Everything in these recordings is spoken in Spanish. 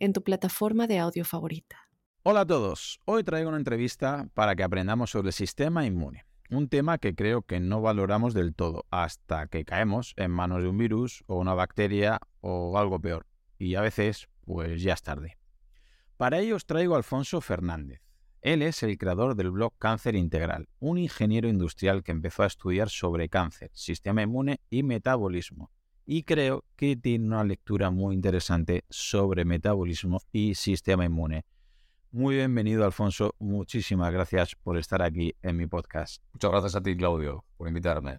en tu plataforma de audio favorita. Hola a todos, hoy traigo una entrevista para que aprendamos sobre el sistema inmune, un tema que creo que no valoramos del todo hasta que caemos en manos de un virus o una bacteria o algo peor, y a veces pues ya es tarde. Para ello os traigo a Alfonso Fernández. Él es el creador del blog Cáncer Integral, un ingeniero industrial que empezó a estudiar sobre cáncer, sistema inmune y metabolismo. Y creo que tiene una lectura muy interesante sobre metabolismo y sistema inmune. Muy bienvenido, Alfonso. Muchísimas gracias por estar aquí en mi podcast. Muchas gracias a ti, Claudio, por invitarme.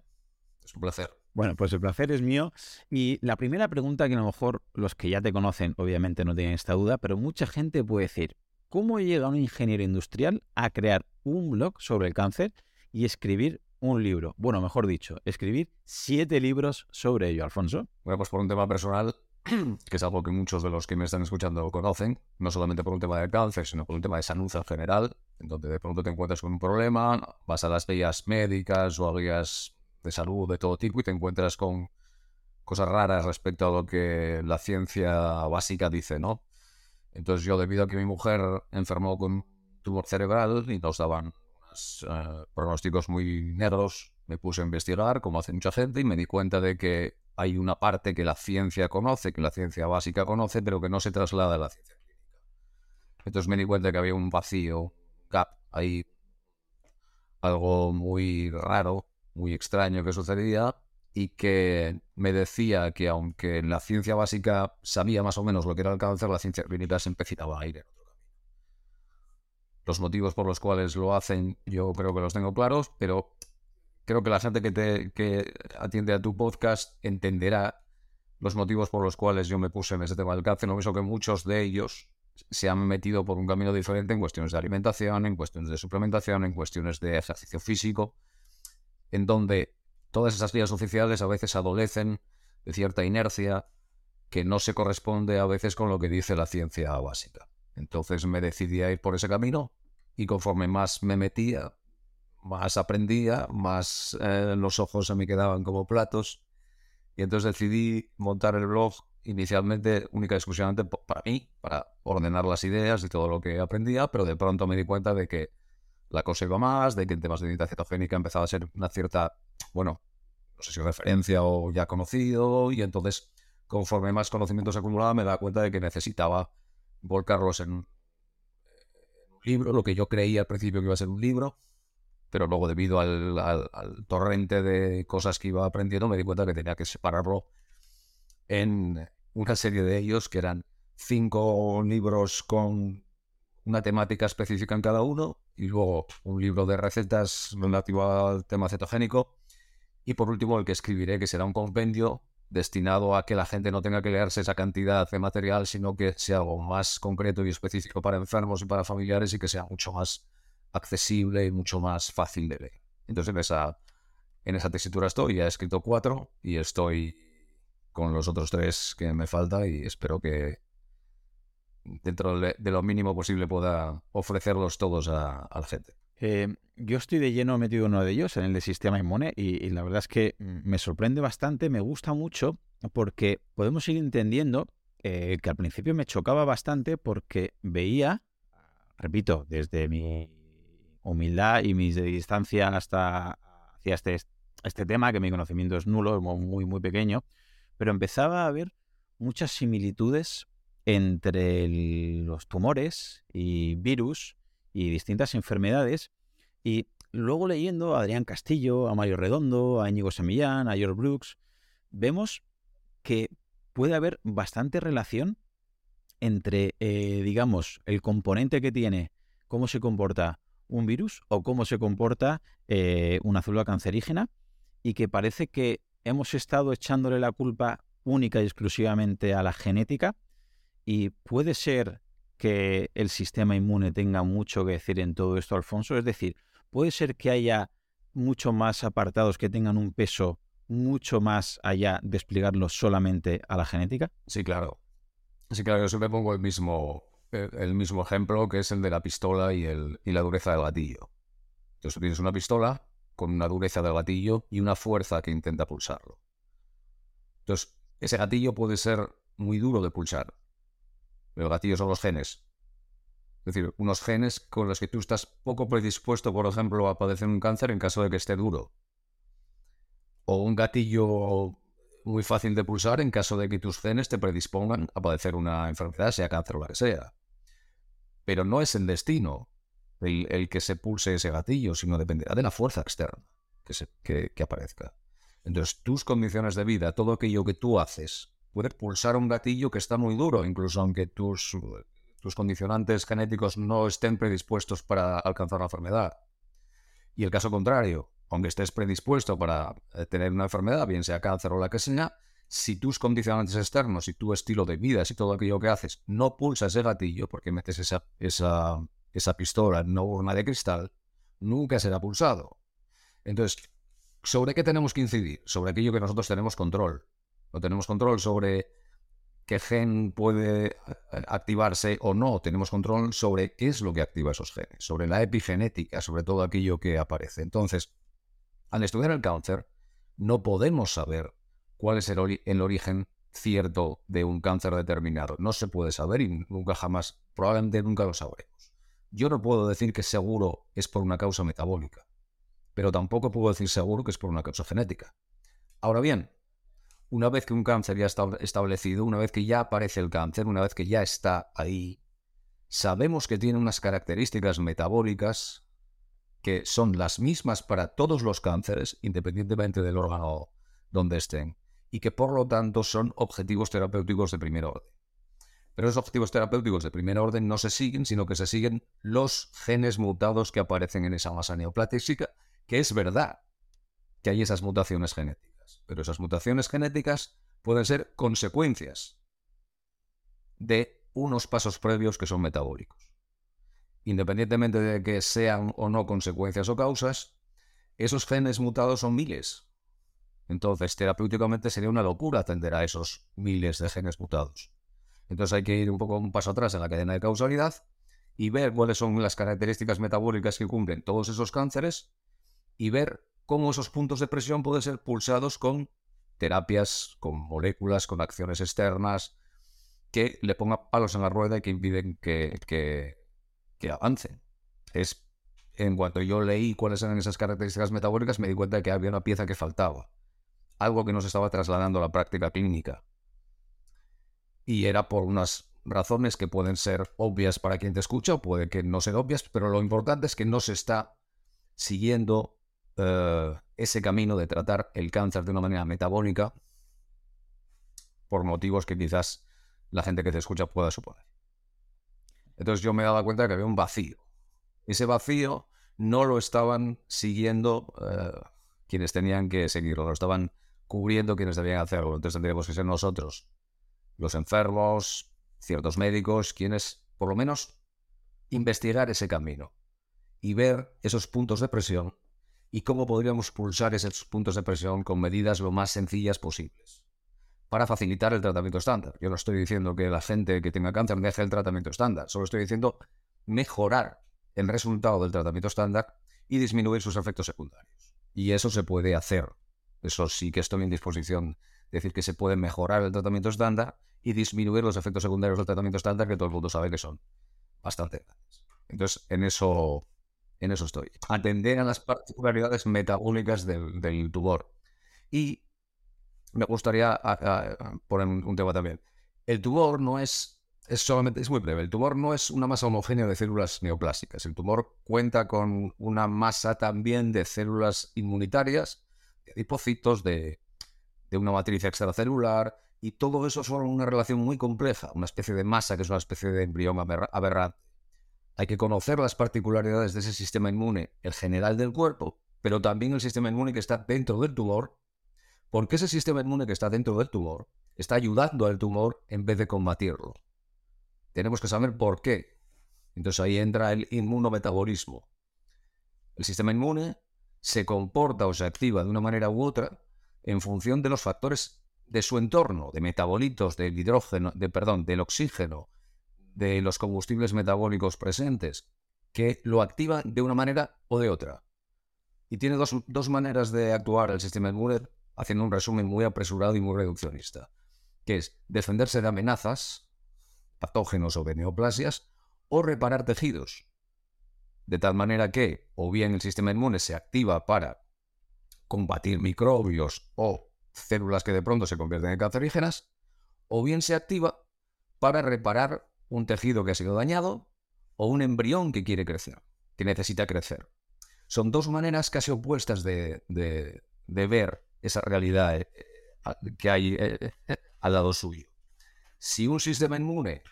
Es un placer. Bueno, pues el placer es mío. Y la primera pregunta que a lo mejor los que ya te conocen obviamente no tienen esta duda, pero mucha gente puede decir, ¿cómo llega un ingeniero industrial a crear un blog sobre el cáncer y escribir un libro? Bueno, mejor dicho, escribir siete libros sobre ello, Alfonso. Bueno, pues por un tema personal, que es algo que muchos de los que me están escuchando conocen, no solamente por un tema de cáncer, sino por un tema de salud en general, en donde de pronto te encuentras con un problema, vas a las vías médicas o a guías de salud de todo tipo y te encuentras con cosas raras respecto a lo que la ciencia básica dice, ¿no? Entonces yo, debido a que mi mujer enfermó con tumor cerebral y nos daban eh, pronósticos muy negros, me puse a investigar, como hace mucha gente, y me di cuenta de que hay una parte que la ciencia conoce, que la ciencia básica conoce, pero que no se traslada a la ciencia clínica. Entonces me di cuenta que había un vacío, gap, ahí algo muy raro muy extraño que sucedía y que me decía que aunque en la ciencia básica sabía más o menos lo que era el cáncer, la ciencia clínica se empezaba a ir en otro. Los motivos por los cuales lo hacen yo creo que los tengo claros, pero creo que la gente que, te, que atiende a tu podcast entenderá los motivos por los cuales yo me puse en ese tema del cáncer. No pienso que muchos de ellos se han metido por un camino diferente en cuestiones de alimentación, en cuestiones de suplementación, en cuestiones de ejercicio físico en donde todas esas vías oficiales a veces adolecen de cierta inercia que no se corresponde a veces con lo que dice la ciencia básica. Entonces me decidí a ir por ese camino y conforme más me metía, más aprendía, más eh, los ojos se me quedaban como platos. Y entonces decidí montar el blog inicialmente única y exclusivamente para mí, para ordenar las ideas y todo lo que aprendía, pero de pronto me di cuenta de que la cosa iba más, de que en temas de dieta cetogénica empezaba a ser una cierta, bueno, no sé si referencia o ya conocido, y entonces, conforme más conocimientos acumulaba, me daba cuenta de que necesitaba volcarlos en un libro, lo que yo creía al principio que iba a ser un libro, pero luego debido al, al, torrente de cosas que iba aprendiendo me di cuenta que tenía que separarlo en una serie de ellos que eran cinco libros con una temática específica en cada uno y luego un libro de recetas relativo al tema cetogénico y por último el que escribiré que será un compendio destinado a que la gente no tenga que leerse esa cantidad de material sino que sea algo más concreto y específico para enfermos y para familiares y que sea mucho más accesible y mucho más fácil de leer. Entonces en esa, en esa tesitura estoy, ya he escrito cuatro y estoy con los otros tres que me falta y espero que dentro de lo mínimo posible pueda ofrecerlos todos a, la gente. Eh, yo estoy de lleno metido en uno de ellos, en el de sistema inmune, y, la verdad es que me sorprende bastante, me gusta mucho, porque podemos ir entendiendo eh, que al principio me chocaba bastante porque veía, repito, desde mi humildad y mi distancia hasta hacia este, este tema, que mi conocimiento es nulo, muy, muy pequeño, pero empezaba a ver muchas similitudes entre los tumores y virus y distintas enfermedades. Y luego leyendo a Adrián Castillo, a Mario Redondo, a Íñigo Semillán, a George Brooks, vemos que puede haber bastante relación entre, eh, digamos, el componente que tiene, cómo se comporta un virus o cómo se comporta eh, una célula cancerígena, y que parece que hemos estado echándole la culpa única y exclusivamente a la genética y puede ser que el sistema inmune tenga mucho que decir en todo esto, Alfonso? Es decir, ¿puede ser que haya mucho más apartados que tengan un peso mucho más allá de explicarlo solamente a la genética? Sí, claro. Sí, claro, yo siempre pongo el mismo, el mismo ejemplo que es el de la pistola y, el, y la dureza del gatillo. Entonces tienes una pistola con una dureza del gatillo y una fuerza que intenta pulsarlo. Entonces, ese gatillo puede ser muy duro de pulsar. El gatillo son los genes. Es decir, unos genes con los que tú estás poco predispuesto, por ejemplo, a padecer un cáncer en caso de que esté duro o un gatillo muy fácil de pulsar en caso de que tus genes te predispongan a padecer una enfermedad, sea cáncer o la que sea. Pero no es el destino el, que se pulse ese gatillo, sino dependerá de la fuerza externa que, que, aparezca. Entonces, tus condiciones de vida, todo aquello que tú haces, puede pulsar un gatillo que está muy duro, incluso aunque tus, tus condicionantes genéticos no estén predispuestos para alcanzar la enfermedad. Y el caso contrario, aunque estés predispuesto para eh, tener una enfermedad, bien sea cáncer o la que sea, si tus condicionantes externos y tu estilo de vida, si todo aquello que haces no pulsa ese gatillo porque metes esa, esa, esa pistola en una urna de cristal, nunca será pulsado. Entonces, ¿sobre qué tenemos que incidir? Sobre aquello que nosotros tenemos control. No tenemos control sobre qué gen puede eh, activarse o no. Tenemos control sobre qué es lo que activa esos genes, sobre la epigenética, sobre todo aquello que aparece. Entonces, al estudiar el cáncer, no podemos saber cuál es el, origen cierto de un cáncer determinado. No se puede saber y nunca jamás, probablemente nunca lo sabremos. Yo no puedo decir que seguro es por una causa metabólica, pero tampoco puedo decir seguro que es por una causa genética. Ahora bien, una vez que un cáncer ya está establecido, una vez que ya aparece el cáncer, una vez que ya está ahí, sabemos que tiene unas características metabólicas que son las mismas para todos los cánceres, independientemente del órgano donde estén, y que por lo tanto son objetivos terapéuticos de primer orden. Pero esos objetivos terapéuticos de primer orden no se siguen, sino que se siguen los genes mutados que aparecen en esa masa neoplásica, que es verdad que hay esas mutaciones genéticas, pero esas mutaciones genéticas pueden ser consecuencias de unos pasos previos que son metabólicos independientemente de que sean o no consecuencias o causas, esos genes mutados son miles. Entonces, terapéuticamente sería una locura atender a esos miles de genes mutados. Entonces hay que ir un poco un paso atrás en la cadena de causalidad y ver cuáles son las características metabólicas que cumplen todos esos cánceres y ver cómo esos puntos de presión pueden ser pulsados con terapias, con moléculas, con acciones externas que le pongan palos en la rueda y que impiden que, que que avancen. Es en cuanto yo leí cuáles eran esas características metabólicas, me di cuenta de que había una pieza que faltaba. Algo que no se estaba trasladando a la práctica clínica. Y era por unas razones que pueden ser obvias para quien te escucha o puede que no sean obvias, pero lo importante es que no se está siguiendo eh, ese camino de tratar el cáncer de una manera metabólica por motivos que quizás la gente que te escucha pueda suponer. Entonces yo me daba cuenta que había un vacío. Ese vacío no lo estaban siguiendo eh, quienes tenían que seguirlo, lo estaban cubriendo quienes debían hacerlo. Entonces tendríamos que ser nosotros, los enfermos, ciertos médicos, quienes por lo menos investigar ese camino y ver esos puntos de presión y cómo podríamos pulsar esos puntos de presión con medidas lo más sencillas posibles para facilitar el tratamiento estándar. Yo no estoy diciendo que la gente que tenga cáncer deje el tratamiento estándar, solo estoy diciendo mejorar el resultado del tratamiento estándar y disminuir sus efectos secundarios. Y eso se puede hacer. Eso sí que estoy en disposición de decir que se puede mejorar el tratamiento estándar y disminuir los efectos secundarios del tratamiento estándar que todo el mundo sabe que son bastante grandes. Entonces, en eso, en eso estoy. Atender a las particularidades metabólicas del, tumor. Y me gustaría poner un, tema también. El tumor no es, es solamente, es muy breve, el tumor no es una masa homogénea de células neoplásicas. El tumor cuenta con una masa también de células inmunitarias, de adipocitos, de, de una matriz extracelular, y todo eso forma una relación muy compleja, una especie de masa que es una especie de embrión aberrante. Hay que conocer las particularidades de ese sistema inmune, el general del cuerpo, pero también el sistema inmune que está dentro del tumor porque ese sistema inmune que está dentro del tumor está ayudando al tumor en vez de combatirlo. tenemos que saber por qué. Entonces ahí entra el inmunometabolismo. El sistema inmune se comporta o se activa de una manera u otra en función de los factores de su entorno, de metabolitos, del hidrógeno, de, perdón, del oxígeno, de los combustibles metabólicos presentes, que lo activan de una manera o de otra. Y tiene dos, dos maneras de actuar el sistema inmune, haciendo un resumen muy apresurado y muy reduccionista, que es defenderse de amenazas, patógenos o de neoplasias, o reparar tejidos. De tal manera que o bien el sistema inmune se activa para combatir microbios o células que de pronto se convierten en cancerígenas, o bien se activa para reparar un tejido que ha sido dañado o un embrión que quiere crecer, que necesita crecer. Son dos maneras casi opuestas de, ver esa realidad eh, que hay eh, eh, al lado suyo. Si un sistema inmune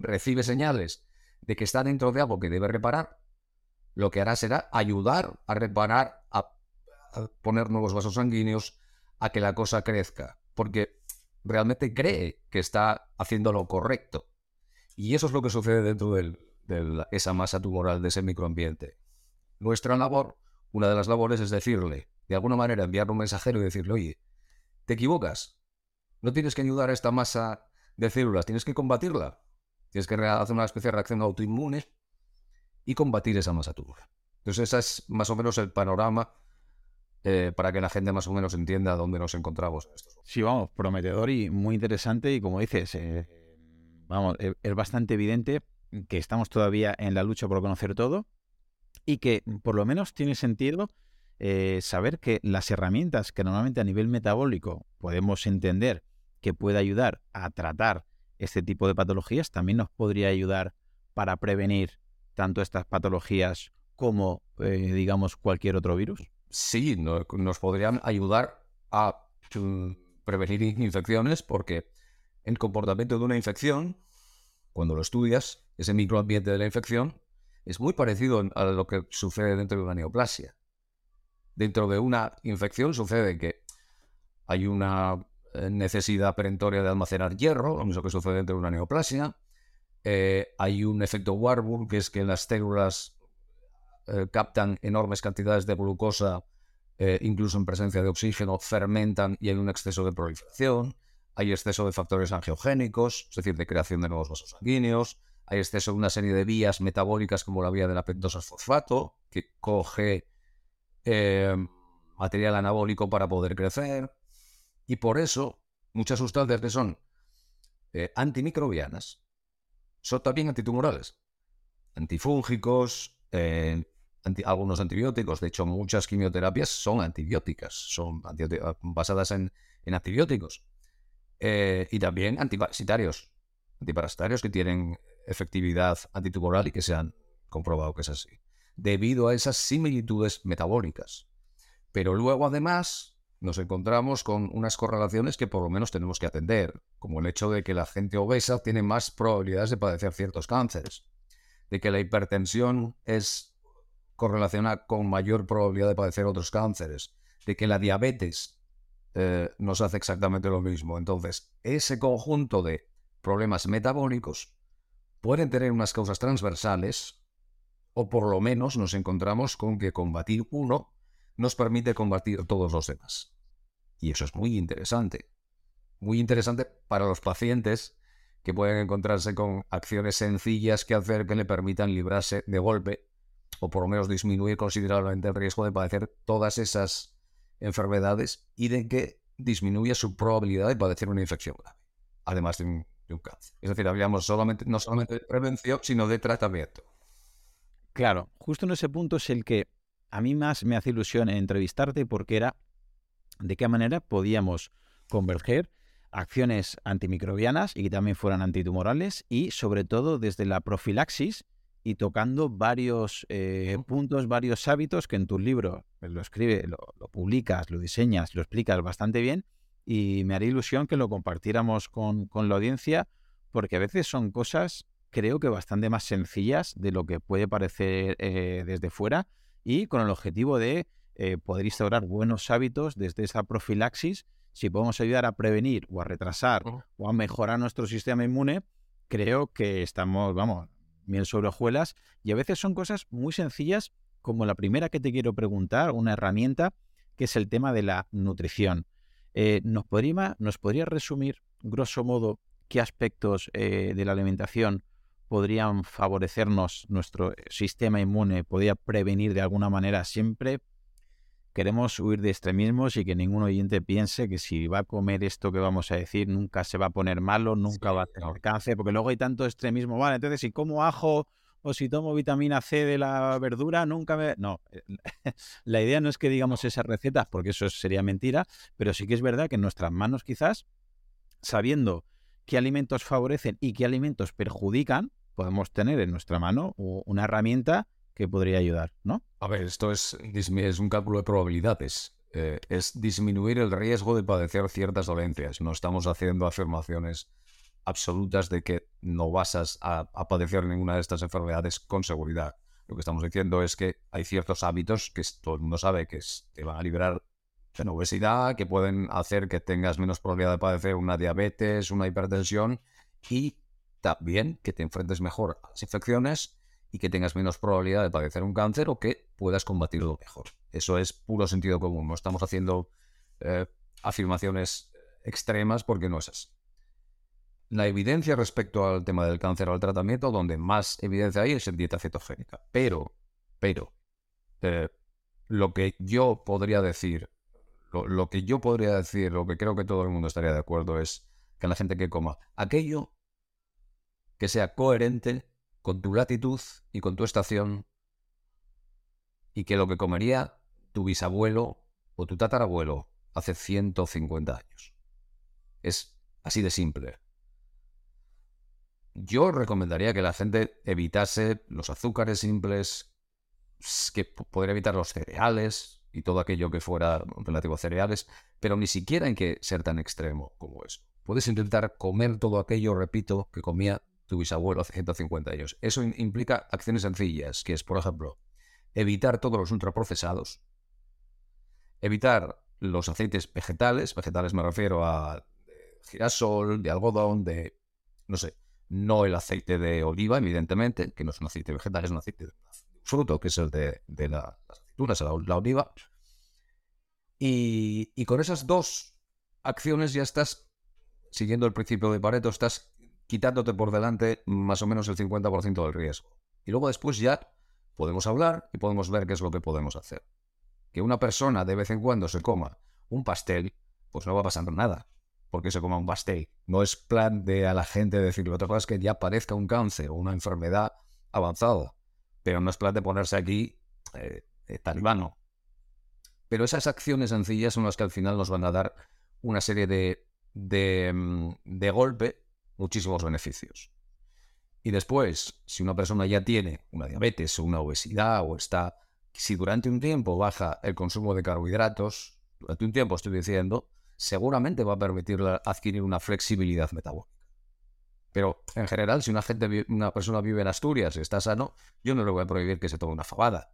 recibe señales de que está dentro de algo que debe reparar, lo que hará será ayudar a reparar, a, poner nuevos vasos sanguíneos, a que la cosa crezca, porque realmente cree que está haciendo lo correcto. Y eso es lo que sucede dentro de esa masa tumoral, de ese microambiente. Nuestra labor, una de las labores es decirle, de alguna manera enviarle un mensajero y decirle, oye, te equivocas, no tienes que ayudar a esta masa de células, tienes que combatirla. Tienes que hacer una especie de reacción autoinmune y combatir esa masa tumoral. Entonces, ese es más o menos el panorama eh, para que la gente más o menos entienda dónde nos encontramos. Sí, vamos, prometedor y muy interesante. Y como dices, eh, vamos, e, es bastante evidente que estamos todavía en la lucha por conocer todo y que por lo menos tiene sentido eh, saber que las herramientas que normalmente a nivel metabólico podemos entender que puede ayudar a tratar este tipo de patologías también nos podría ayudar para prevenir tanto estas patologías como, eh, digamos, cualquier otro virus? Sí, nos podrían ayudar a mm, prevenir infecciones porque el comportamiento de una infección, cuando lo estudias, ese microambiente de la infección, es muy parecido a lo que sucede dentro de una neoplasia. Dentro de una infección sucede que hay una eh, necesidad perentoria de almacenar hierro, lo mismo que sucede dentro de una neoplasia. Eh, hay un efecto Warburg, que es que las células eh, captan enormes cantidades de glucosa, incluso en presencia de oxígeno, fermentan y hay un exceso de proliferación. Hay exceso de factores angiogénicos, es decir, de creación de nuevos vasos sanguíneos. Hay exceso de una serie de vías metabólicas como la vía de la pentosa fosfato, que coge material anabólico para poder crecer. Y por eso, muchas sustancias que son eh, antimicrobianas son también antitumorales. Antifúngicos, eh, algunos antibióticos. De hecho, muchas quimioterapias son antibióticas, son basadas en, antibióticos. Eh, y también antiparasitarios. Antiparasitarios que tienen efectividad antitumoral y que se han comprobado que es así. Debido a esas similitudes metabólicas. Pero luego, además, nos encontramos con unas correlaciones que por lo menos tenemos que atender, como el hecho de que la gente obesa tiene más probabilidades de padecer ciertos cánceres, de que la hipertensión es correlacionada con mayor probabilidad de padecer otros cánceres, de que la diabetes eh, nos hace exactamente lo mismo. Entonces, ese conjunto de problemas metabólicos pueden tener unas causas transversales, o por lo menos nos encontramos con que combatir uno nos permite combatir todos los demás. Y eso es muy interesante. Muy interesante para los pacientes que pueden encontrarse con acciones sencillas que hacer que le permitan librarse de golpe o por lo menos disminuir considerablemente el riesgo de padecer todas esas enfermedades y de que disminuya su probabilidad de padecer una infección grave, además de un, cáncer. Es decir, hablamos solamente, no solamente de prevención, sino de tratamiento. Claro, justo en ese punto es el que a mí más me hace ilusión entrevistarte porque era de qué manera podíamos converger acciones antimicrobianas y que también fueran antitumorales y sobre todo desde la profilaxis y tocando varios eh, puntos, varios hábitos que en tu libro lo escribe, lo, publicas, lo diseñas, lo explicas bastante bien y me haría ilusión que lo compartiéramos con, la audiencia porque a veces son cosas creo que bastante más sencillas de lo que puede parecer eh, desde fuera y con el objetivo de eh, poder instaurar buenos hábitos desde esa profilaxis, si podemos ayudar a prevenir o a retrasar o a mejorar nuestro sistema inmune, creo que estamos, vamos, miel sobre hojuelas y a veces son cosas muy sencillas como la primera que te quiero preguntar, una herramienta que es el tema de la nutrición. Eh, ¿nos, podría, ¿Nos resumir, grosso modo, qué aspectos eh, de la alimentación podrían favorecernos nuestro sistema inmune, podría prevenir de alguna manera siempre? Queremos huir de extremismos y que ningún oyente piense que si va a comer esto que vamos a decir, nunca se va a poner malo, nunca va a tener cáncer, porque luego hay tanto extremismo. Vale, entonces si como ajo o si tomo vitamina C de la verdura, nunca me... No, eh, la idea no es que digamos esas recetas, porque eso sería mentira, pero sí que es verdad que en nuestras manos quizás, sabiendo qué alimentos favorecen y qué alimentos perjudican, podemos tener en nuestra mano una herramienta que podría ayudar, ¿no? A ver, esto es, es un cálculo de probabilidades. Eh, es disminuir el riesgo de padecer ciertas dolencias. No estamos haciendo afirmaciones absolutas de que no vas a, padecer ninguna de estas enfermedades con seguridad. Lo que estamos diciendo es que hay ciertos hábitos que todo el mundo sabe que te van a liberar de obesidad, que pueden hacer que tengas menos probabilidad de padecer una diabetes, una hipertensión y también que te enfrentes mejor a las infecciones y que tengas menos probabilidad de padecer un cáncer o que puedas combatirlo mejor. Eso es puro sentido común. No estamos haciendo eh, afirmaciones extremas porque no es así la evidencia respecto al tema del cáncer o al tratamiento, donde más evidencia hay es en dieta cetogénica. Pero, pero, eh, lo que yo podría decir, lo, que yo podría decir, lo que creo que todo el mundo estaría de acuerdo es que la gente que coma aquello que sea coherente con tu latitud y con tu estación y que lo que comería tu bisabuelo o tu tatarabuelo hace 150 años. Es así de simple. Yo recomendaría que la gente evitase los azúcares simples, que podría evitar los cereales y todo aquello que fuera relativo a cereales, pero ni siquiera hay que ser tan extremo como eso. Puedes intentar comer todo aquello, repito, que comía tu bisabuelo hace 150 años. Eso implica acciones sencillas, que es, por ejemplo, evitar todos los ultraprocesados, evitar los aceites vegetales, vegetales me refiero a girasol, de algodón, de, no sé, no el aceite de oliva, evidentemente, que no es un aceite vegetal, es un aceite de fruto, que es el de, las aceitunas, la, oliva. Y, con esas dos acciones ya estás, siguiendo el principio de Pareto, estás quitándote por delante más o menos el 50% del riesgo. Y luego después ya podemos hablar y podemos ver qué es lo que podemos hacer. Que una persona de vez en cuando se coma un pastel, pues no va pasar nada porque se coma un pastel. No es plan de a la gente decirle, otra cosa es que ya parezca un cáncer o una enfermedad avanzada, pero no es plan de ponerse aquí eh, eh, talibano. Pero esas acciones sencillas son las que al final nos van a dar una serie de, de, mm, de golpe muchísimos beneficios. Y después, si una persona ya tiene una diabetes o una obesidad o está, si durante un tiempo baja el consumo de carbohidratos, durante un tiempo estoy diciendo, seguramente va a permitirle adquirir una flexibilidad metabólica. Pero en general, si una, gente, una persona vive en Asturias y está sano, yo no le voy a prohibir que se tome una fabada.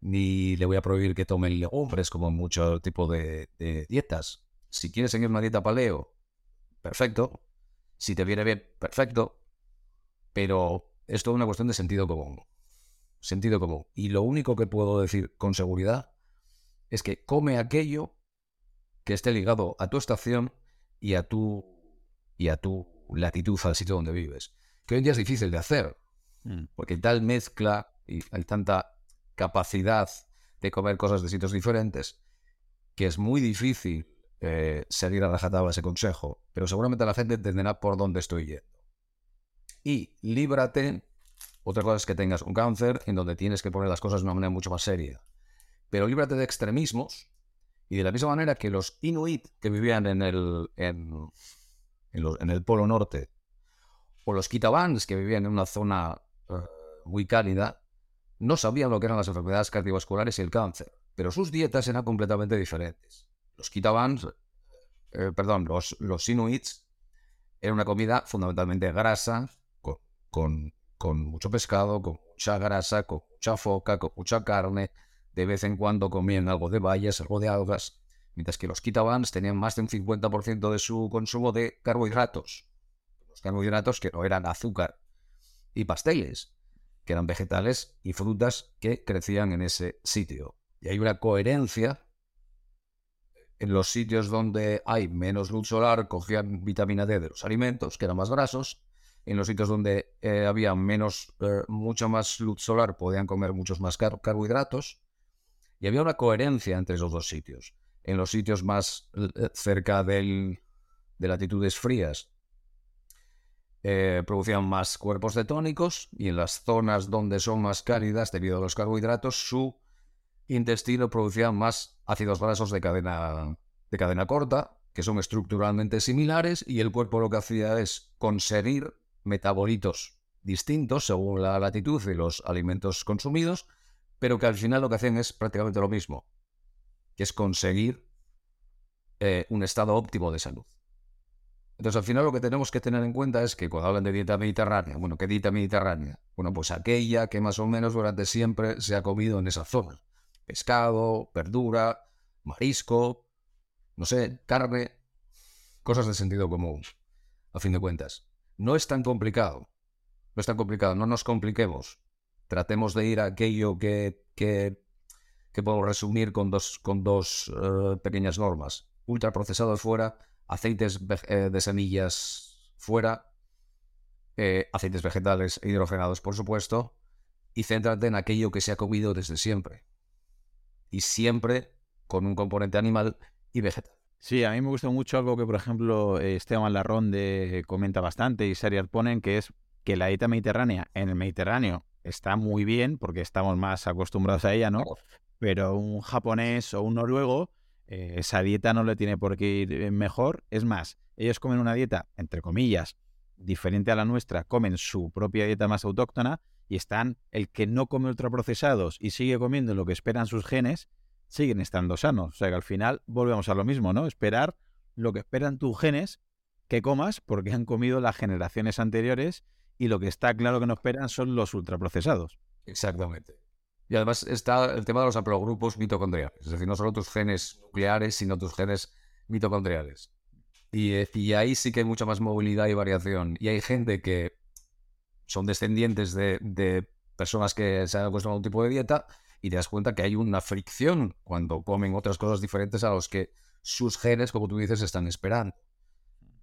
Ni le voy a prohibir que tome legumbres como en muchos tipos de, de dietas. Si quieres seguir una dieta paleo, perfecto. Si te viene bien, perfecto. Pero es toda una cuestión de sentido común. Sentido común. Y lo único que puedo decir con seguridad es que come aquello que esté ligado a tu estación y a tu, y a tu latitud, al sitio donde vives. Que hoy en día es difícil de hacer, mm. porque hay tal mezcla y hay tanta capacidad de comer cosas de sitios diferentes que es muy difícil eh, seguir a rajatabla ese consejo, pero seguramente la gente entenderá por dónde estoy yendo. Y líbrate, otra cosa es que tengas un cáncer en donde tienes que poner las cosas de una manera mucho más seria, pero líbrate de extremismos y de la misma manera que los inuit que vivían en el, en, el Polo Norte, o los kitabans que vivían en una zona eh, muy cálida, no sabían lo que eran las enfermedades cardiovasculares y el cáncer, pero sus dietas eran completamente diferentes. Los kitabans, eh, perdón, los, inuits, era una comida fundamentalmente grasa, con, mucho pescado, con mucha grasa, con mucha foca, con mucha carne, de vez en cuando comían algo de bayas, algo de algas, mientras que los kitabans tenían más de un 50% de su consumo de carbohidratos. los carbohidratos que no eran azúcar y pasteles, que eran vegetales y frutas que crecían en ese sitio. Y hay una coherencia en los sitios donde hay menos luz solar, cogían vitamina D de los alimentos, que eran más grasos. En los sitios donde eh, había menos, eh, más luz solar, podían comer muchos más carbohidratos. Y había una coherencia entre esos dos sitios. En los sitios más eh, cerca del, de latitudes frías, producían más cuerpos cetónicos y en las zonas donde son más cálidas debido a los carbohidratos, su intestino producía más ácidos grasos de cadena, de cadena corta, que son estructuralmente similares, y el cuerpo lo que hacía es conseguir metabolitos distintos según la latitud y los alimentos consumidos, pero que al final lo que hacen es prácticamente lo mismo, que es conseguir eh, un estado óptimo de salud. Entonces, al final lo que tenemos que tener en cuenta es que cuando hablan de dieta mediterránea, bueno, ¿qué dieta mediterránea? Bueno, pues aquella que más o menos durante siempre se ha comido en esa zona pescado, verdura, marisco, no sé, carne, cosas de sentido común, a fin de cuentas. No es tan complicado, no es tan complicado, no nos compliquemos. Tratemos de ir a aquello que, que, que podemos resumir con dos, con dos uh, pequeñas normas. Ultraprocesados fuera, aceites eh, de semillas fuera, eh, aceites vegetales e hidrogenados, por supuesto, y céntrate en aquello que se ha comido desde siempre y siempre con un componente animal y vegetal. Sí, a mí me gusta mucho algo que, por ejemplo, Esteban Larronde comenta bastante y Sariat ponen, que es que la dieta mediterránea en el Mediterráneo está muy bien porque estamos más acostumbrados a ella, ¿no? Pero un japonés o un noruego, eh, esa dieta no le tiene por qué ir mejor. Es más, ellos comen una dieta, entre comillas, diferente a la nuestra, comen su propia dieta más autóctona y están el que no come ultraprocesados y sigue comiendo lo que esperan sus genes, siguen estando sanos. O sea que al final volvemos a lo mismo, ¿no? Esperar lo que esperan tus genes que comas porque han comido las generaciones anteriores y lo que está claro que no esperan son los ultraprocesados. Exactamente. Y además está el tema de los haplogrupos mitocondriales, es decir, no solo tus genes nucleares, sino tus genes mitocondriales. Y, eh, y ahí sí que hay mucha más movilidad y variación. Y hay gente que son descendientes de, personas que se han acostumbrado a un tipo de dieta y te das cuenta que hay una fricción cuando comen otras cosas diferentes a los que sus genes, como tú dices, están esperando.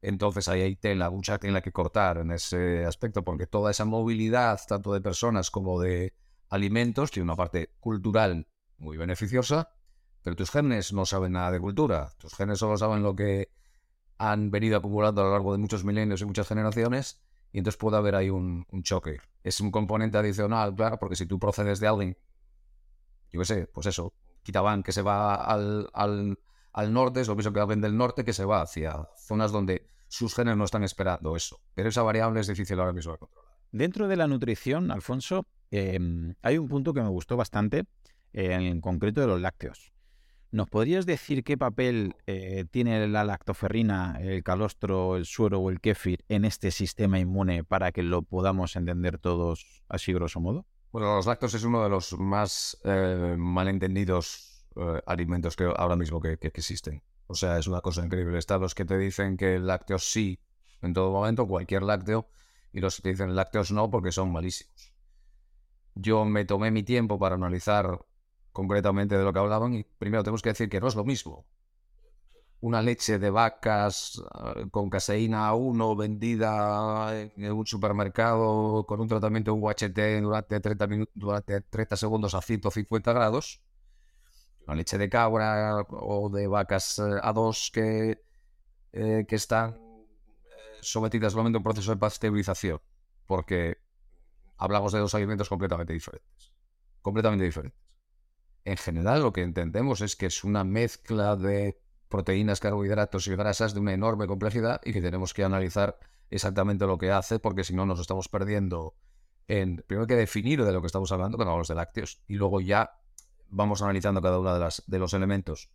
Entonces ahí hay tela, mucha tela que cortar en ese aspecto, porque toda esa movilidad, tanto de personas como de alimentos, tiene una parte cultural muy beneficiosa, pero tus genes no saben nada de cultura. Tus genes solo saben lo que han venido acumulando a lo largo de muchos milenios y muchas generaciones y entonces puede haber ahí un, choque. Es un componente adicional, claro, porque si tú procedes de alguien, yo qué sé, pues eso, Quitaban que se va al, al, al norte, es lo mismo que alguien del norte que se va hacia zonas donde sus genes no están esperando eso. Pero esa variable es difícil ahora mismo de controlar. Dentro de la nutrición, Alfonso, em, hay un punto que me gustó bastante, en concreto de los lácteos. ¿Nos podrías decir qué papel eh, tiene la lactoferrina, el calostro, el suero o el kéfir en este sistema inmune para que lo podamos entender todos así grosso modo? Bueno, los lácteos es uno de los más eh, malentendidos eh, alimentos que ahora mismo que, existen. O sea, es una cosa increíble. Están los que te dicen que el lácteo sí en todo momento, cualquier lácteo, y los que te dicen lácteos no porque son malísimos. Yo me tomé mi tiempo para analizar concretamente de lo que hablaban. Y primero tenemos que decir que no es lo mismo. Una leche de vacas eh, con caseína 1 vendida en un supermercado con un tratamiento UHT durante 30, durante 30 segundos a 150 grados. Una leche de cabra o de vacas eh, A2 que, eh, que están sometidas solamente a un proceso de pasteurización. Porque hablamos de dos alimentos completamente diferentes. Completamente diferentes en general lo que entendemos es que es una mezcla de proteínas, carbohidratos y grasas de una enorme complejidad y que tenemos que analizar exactamente lo que hace porque si no nos estamos perdiendo en, primero que definir de lo que estamos hablando cuando hablamos de lácteos y luego ya vamos analizando cada uno de, de los elementos.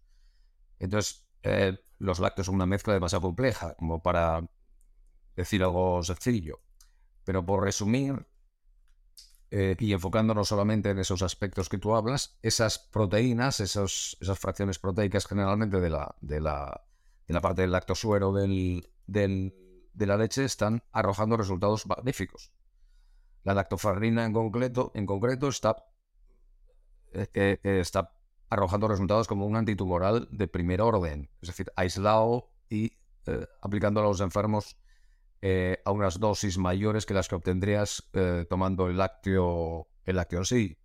Entonces, eh, los lácteos son una mezcla demasiado compleja como para decir algo sencillo. Pero por resumir, eh, y enfocándonos solamente en esos aspectos que tú hablas, esas proteínas, esos, esas fracciones proteicas generalmente de la, de la, de la parte del lactosuero del, del, de la leche están arrojando resultados magníficos. La lactoferrina en concreto, en concreto está, eh, está arrojando resultados como un antitumoral de primer orden, es decir, aislado y eh, aplicando a los enfermos a unas dosis mayores que las que obtendrías tomando el lácteo, el lácteo en sí.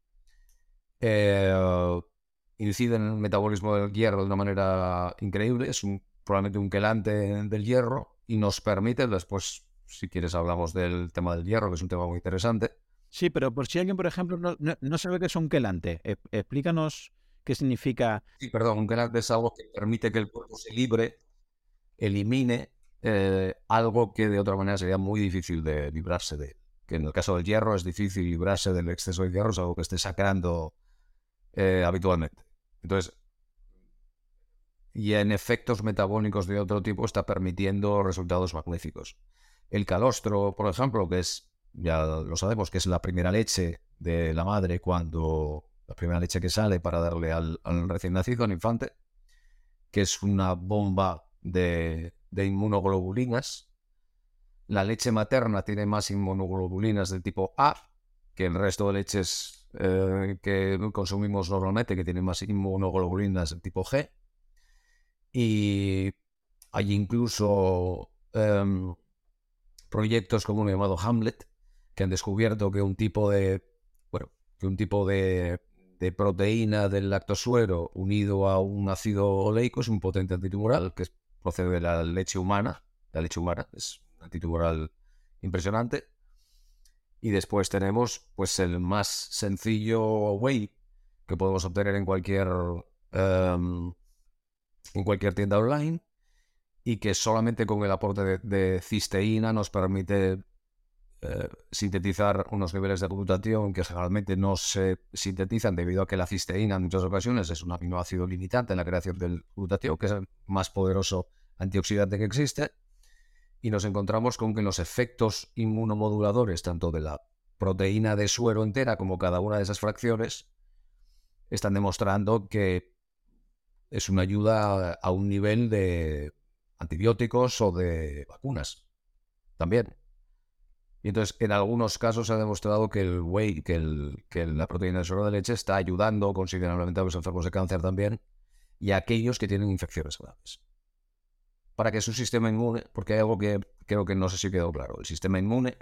incide en el metabolismo del hierro de una manera increíble, es un, probablemente un quelante del hierro y nos permite, después si quieres hablamos del tema del hierro, que es un tema muy interesante. Sí, pero por si alguien, por ejemplo, no, sabe qué es un quelante, e, explícanos qué significa. Sí, perdón, un quelante es algo que permite que el cuerpo se libre, elimine eh, algo que de otra manera sería muy difícil de librarse de. Que en el caso del hierro es difícil librarse del exceso de hierro, es algo que esté sacando eh, habitualmente. Entonces, y en efectos metabólicos de otro tipo está permitiendo resultados magníficos. El calostro, por ejemplo, que es, ya lo sabemos, que es la primera leche de la madre cuando la primera leche que sale para darle al, recién nacido, al infante, que es una bomba de, inmunoglobulinas. La leche materna tiene más inmunoglobulinas del tipo A que el resto de leches eh, que consumimos normalmente, que tienen más inmunoglobulinas del tipo G. Y hay incluso em, proyectos como uno llamado Hamlet, que han descubierto que un tipo de, bueno, que un tipo de, proteína del lactosuero unido a un ácido oleico es un potente antitumoral que procede de la leche humana. La leche humana es un antitumoral impresionante. Y después tenemos pues el más sencillo whey que podemos obtener en cualquier em, en cualquier tienda online y que solamente con el aporte de, cisteína nos permite eh, sintetizar unos niveles de glutatión que generalmente no se sintetizan debido a que la cisteína en muchas ocasiones es un aminoácido limitante en la creación del glutatión, que es el más poderoso antioxidante que existe. Y nos encontramos con que los efectos inmunomoduladores, tanto de la proteína de suero entera como cada una de esas fracciones, están demostrando que es una ayuda a un nivel de antibióticos o de vacunas. También. Y entonces, en algunos casos se ha demostrado que el whey, que, el, que la proteína de suero de leche está ayudando considerablemente a los enfermos de cáncer también y a aquellos que tienen infecciones graves. Para que su sistema inmune, porque hay algo que creo que no sé si quedó claro, el sistema inmune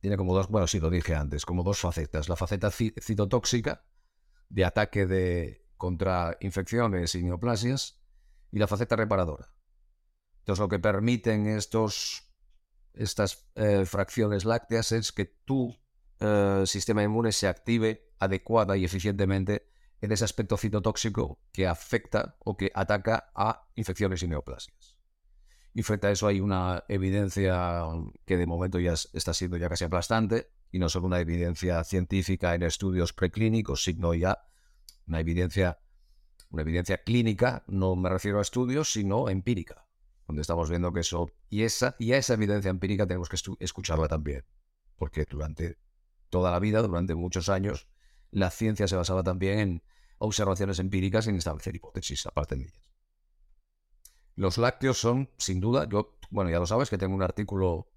tiene como dos, bueno, sí lo dije antes, como dos facetas. La faceta citotóxica de ataque de, contra infecciones y neoplasias y la faceta reparadora. Entonces, lo que permiten estos, estas eh, fracciones lácteas es que tu eh, sistema inmune se active adecuada y eficientemente en ese aspecto citotóxico que afecta o que ataca a infecciones y neoplasias. Y frente a eso hay una evidencia que de momento ya está siendo ya casi aplastante, y no solo una evidencia científica en estudios preclínicos, sino ya una evidencia, una evidencia clínica, no me refiero a estudios, sino empírica donde estamos viendo que eso, y esa, y esa evidencia empírica tenemos que escucharla también, porque durante toda la vida, durante muchos años, la ciencia se basaba también en observaciones empíricas en establecer hipótesis aparte de ellas. Los lácteos son, sin duda, yo, bueno, ya lo sabes que tengo un artículo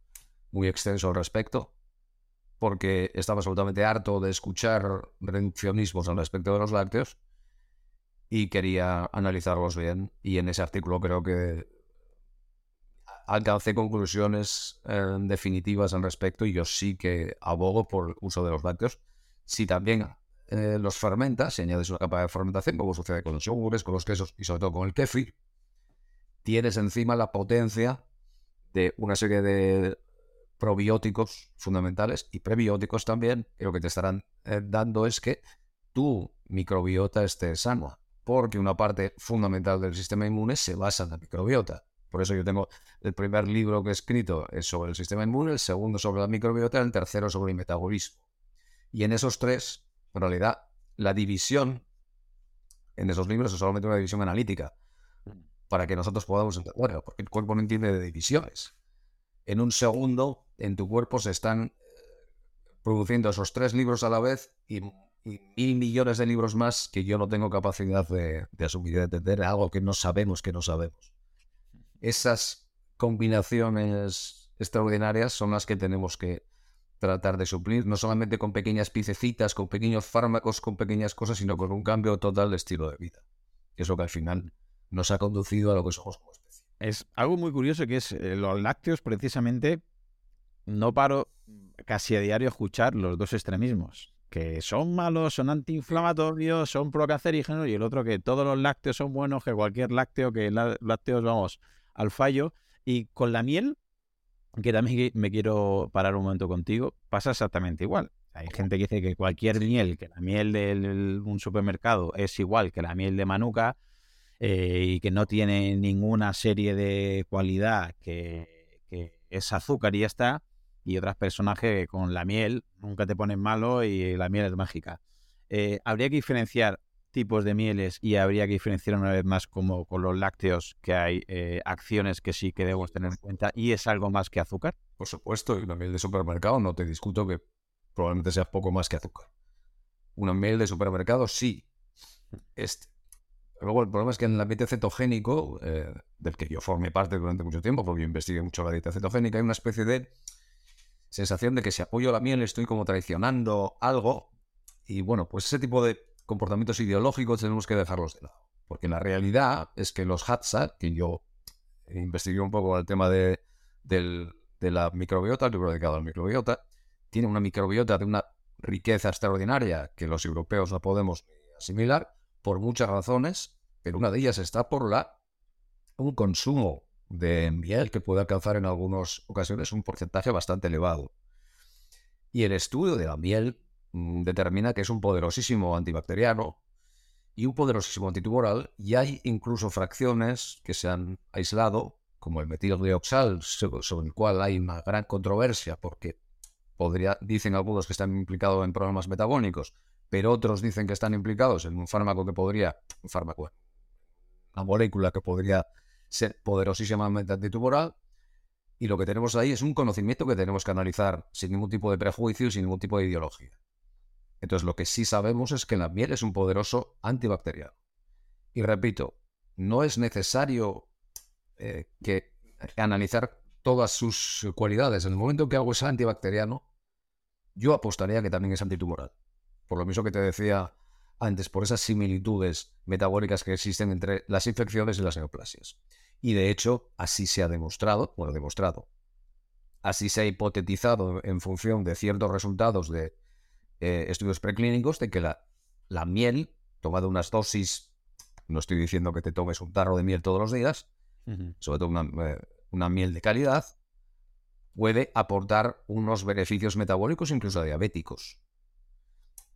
muy extenso al respecto, porque estaba absolutamente harto de escuchar reduccionismos al respecto de los lácteos y quería analizarlos bien. Y en ese artículo creo que alcancé conclusiones eh, definitivas al respecto y yo sí que abogo por el uso de los lácteos. Si también eh, los fermentas, si añades una capa de fermentación, como sucede con los yogures, con los quesos y sobre todo con el kefir, tienes encima la potencia de una serie de probióticos fundamentales y prebióticos también, que lo que te estarán eh, dando es que tu microbiota esté sana, porque una parte fundamental del sistema inmune se basa en la microbiota. Por eso yo tengo el primer libro que he escrito es sobre el sistema inmune, el segundo sobre la microbiota, el tercero sobre el metabolismo. Y en esos tres, en realidad, la división en esos libros es solamente una división analítica, para que nosotros podamos entender, porque el cuerpo no entiende de divisiones. En un segundo, en tu cuerpo se están eh, produciendo esos tres libros a la vez y, mil millones de libros más que yo no tengo capacidad de, asumir de entender algo que no sabemos que no sabemos esas combinaciones extraordinarias son las que tenemos que tratar de suplir, no solamente con pequeñas piececitas, con pequeños fármacos, con pequeñas cosas, sino con un cambio total de estilo de vida. Que es lo que al final nos ha conducido a lo que somos como especie. Es algo muy curioso que es eh, los lácteos precisamente no paro casi a diario a escuchar los dos extremismos, que son malos, son antiinflamatorios, son procancerígenos y el otro que todos los lácteos son buenos, que cualquier lácteo, que lácteos vamos al fallo. Y con la miel, que también me quiero parar un momento contigo, pasa exactamente igual. Hay gente que dice que cualquier miel, que la miel de un supermercado es igual que la miel de Manuka eh, y que no tiene ninguna serie de cualidad que, que es azúcar y ya está y otras personas que con la miel nunca te ponen malo y la miel es mágica. Eh, habría que diferenciar tipos de mieles y habría que diferenciar una vez más como con los lácteos que hay eh, acciones que sí que debemos tener en cuenta y es algo más que azúcar. Por supuesto, y una miel de supermercado no te discuto que probablemente sea poco más que azúcar. Una miel de supermercado sí. Este. Luego el problema es que en el ambiente cetogénico, eh, del que yo formé parte durante mucho tiempo, porque yo investigué mucho la dieta cetogénica, hay una especie de sensación de que si apoyo la miel estoy como traicionando algo. Y bueno, pues ese tipo de comportamientos ideológicos tenemos que dejarlos de lado. Porque la realidad es que los Hatsa, que yo investigué un poco el tema de, la microbiota, el libro dedicado al microbiota, tiene una microbiota de una riqueza extraordinaria que los europeos no podemos asimilar por muchas razones, pero una de ellas está por la un consumo de miel que puede alcanzar en algunas ocasiones un porcentaje bastante elevado. Y el estudio de la miel determina que es un poderosísimo antibacteriano y un poderosísimo antitumoral, y hay incluso fracciones que se han aislado, como el metilglioxal, sobre el cual hay una gran controversia porque podría, dicen algunos que están implicados en problemas metabólicos, pero otros dicen que están implicados en un fármaco que podría, un fármaco, una molécula que podría ser poderosísimamente antitumoral. Y lo que tenemos ahí es un conocimiento que tenemos que analizar sin ningún tipo de prejuicio y sin ningún tipo de ideología. Entonces, lo que sí sabemos es que la miel es un poderoso antibacteriano. Y repito, no es necesario eh, que analizar todas sus cualidades. En el momento que algo es antibacteriano, yo apostaría que también es antitumoral. Por lo mismo que te decía antes, por esas similitudes metabólicas que existen entre las infecciones y las neoplasias. Y de hecho, así se ha demostrado, bueno, demostrado, así se ha hipotetizado en función de ciertos resultados de eh, estudios preclínicos de que la, la miel, tomada unas dosis, no estoy diciendo que te tomes un tarro de miel todos los días, sobre todo una, eh, una miel de calidad, puede aportar unos beneficios metabólicos, incluso diabéticos.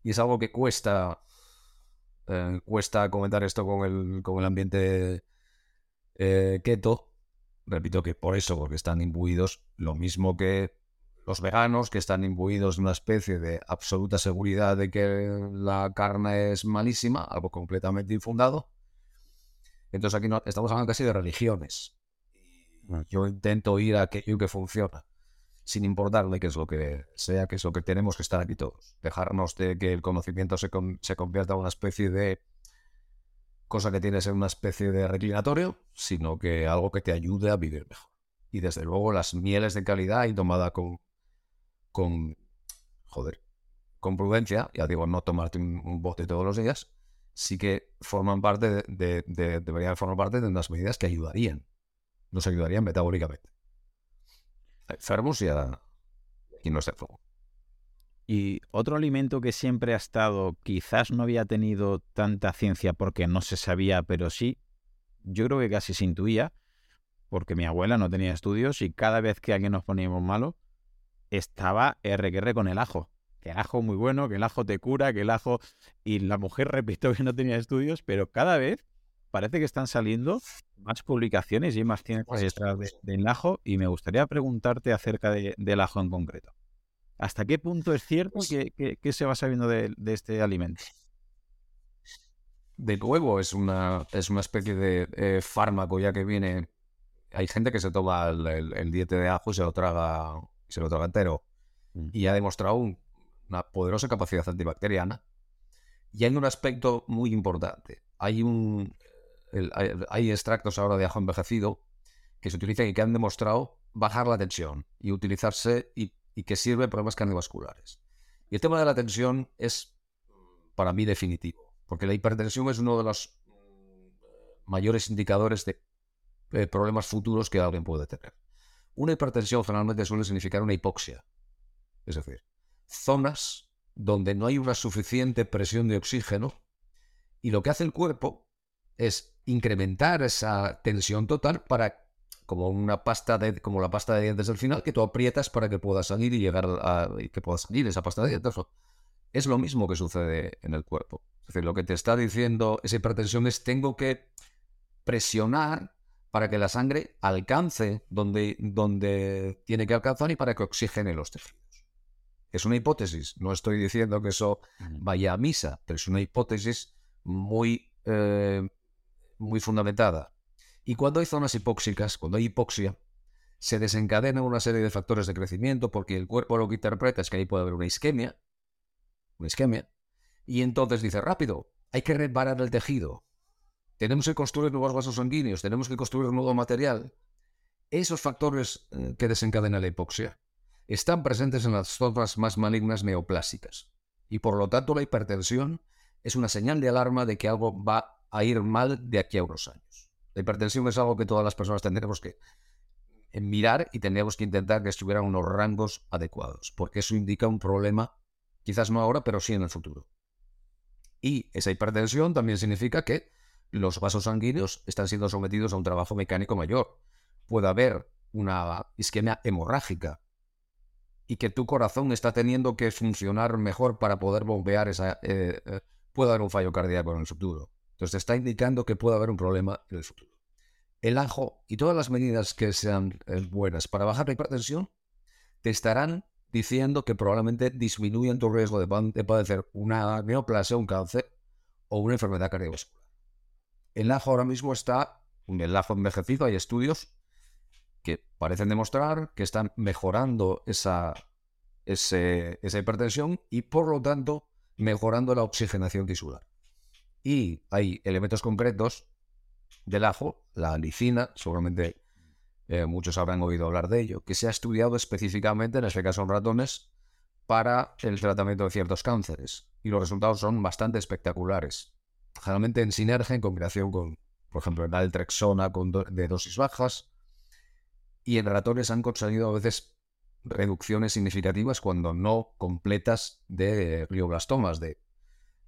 Y es algo que cuesta, eh, cuesta comentar esto con el, con el ambiente eh, keto, repito que por eso, porque están imbuidos lo mismo que los veganos, que están imbuidos de una especie de absoluta seguridad de que la carne es malísima, algo completamente infundado. Entonces aquí no, estamos hablando casi de religiones. Yo intento ir a aquello que funciona, sin importarle qué es lo que sea, qué es lo que tenemos que estar aquí todos. Dejarnos de que el conocimiento se, se convierta en una especie de cosa que tienes en una especie de reclinatorio, sino que algo que te ayude a vivir mejor. Y desde luego las mieles de calidad y tomada con, con, joder, con prudencia, ya digo, no tomarte un, bote todos los días, sí que forman parte de, deberían formar parte de unas medidas que ayudarían, nos ayudarían metabólicamente. Enfermos y, a, y no. Y otro alimento que siempre ha estado, quizás no había tenido tanta ciencia porque no se sabía, pero sí, yo creo que casi se intuía, porque mi abuela no tenía estudios y cada vez que alguien nos poníamos malo, estaba RQR con el ajo. Que el ajo muy bueno, que el ajo te cura, que el ajo... Y la mujer repito que no tenía estudios, pero cada vez parece que están saliendo más publicaciones y más ciencias detrás del ajo y me gustaría preguntarte acerca del ajo en concreto. ¿Hasta qué punto es cierto pues que, se va sabiendo de, este alimento? De nuevo, es una, es una especie de eh, fármaco ya que viene. Hay gente que se toma el, diente de ajo y se lo traga, se lo traga entero. Mm. Y ha demostrado una poderosa capacidad antibacteriana. Y hay un aspecto muy importante. Hay un. hay, extractos ahora de ajo envejecido que se utilizan y que han demostrado bajar la tensión y utilizarse y, que sirve en problemas cardiovasculares. Y el tema de la tensión es para mí definitivo, porque la hipertensión es uno de los mm, mayores indicadores de problemas futuros que alguien puede tener. Una hipertensión generalmente suele significar una hipoxia, es decir, zonas donde no hay una suficiente presión de oxígeno y lo que hace el cuerpo es incrementar esa tensión total para como una pasta de como la pasta de dientes del final que tú aprietas para que pueda salir y llegar a que pueda salir esa pasta de dientes. Es lo mismo que sucede en el cuerpo. Es decir, lo que te está diciendo esa hipertensión es tengo que presionar para que la sangre alcance donde, donde tiene que alcanzar y para que oxigene los tejidos. Es una hipótesis, no estoy diciendo que eso vaya a misa, pero es una hipótesis muy, eh, muy fundamentada. Y cuando hay zonas hipóxicas, cuando hay hipoxia, se desencadena una serie de factores de crecimiento porque el cuerpo lo que interpreta es que ahí puede haber una isquemia, una isquemia, y entonces dice, rápido, hay que reparar el tejido, tenemos que construir nuevos vasos sanguíneos, tenemos que construir nuevo material. Esos factores eh, que desencadenan la hipoxia están presentes en las zonas más malignas neoplásicas. Y por lo tanto la hipertensión es una señal de alarma de que algo va a ir mal de aquí a unos años. La hipertensión es algo que todas las personas tendremos que eh, mirar y tendríamos que intentar que estuvieran unos rangos adecuados, porque eso indica un problema, quizás no ahora, pero sí en el futuro. Y esa hipertensión también significa que los vasos sanguíneos están siendo sometidos a un trabajo mecánico mayor. Puede haber una isquemia hemorrágica y que tu corazón está teniendo que funcionar mejor para poder bombear esa... Eh, eh, puede haber un fallo cardíaco en el futuro. Entonces está indicando que puede haber un problema en el futuro. El ajo y todas las medidas que sean eh, buenas para bajar la hipertensión te estarán diciendo que probablemente disminuyan tu riesgo de, de padecer una neoplasia, un cáncer o una enfermedad cardiovascular. El ajo ahora mismo está, el ajo envejecido, hay estudios que parecen demostrar que están mejorando esa, esa hipertensión y por lo tanto mejorando la oxigenación tisular. Y hay elementos concretos del ajo, la alicina, seguramente eh, muchos habrán oído hablar de ello, que se ha estudiado específicamente, en este caso en ratones, para el tratamiento de ciertos cánceres. Y los resultados son bastante espectaculares generalmente en sinergia, en combinación con, por ejemplo, el altrexona de dosis bajas. Y en ratones han conseguido a veces reducciones significativas cuando no completas de glioblastomas, de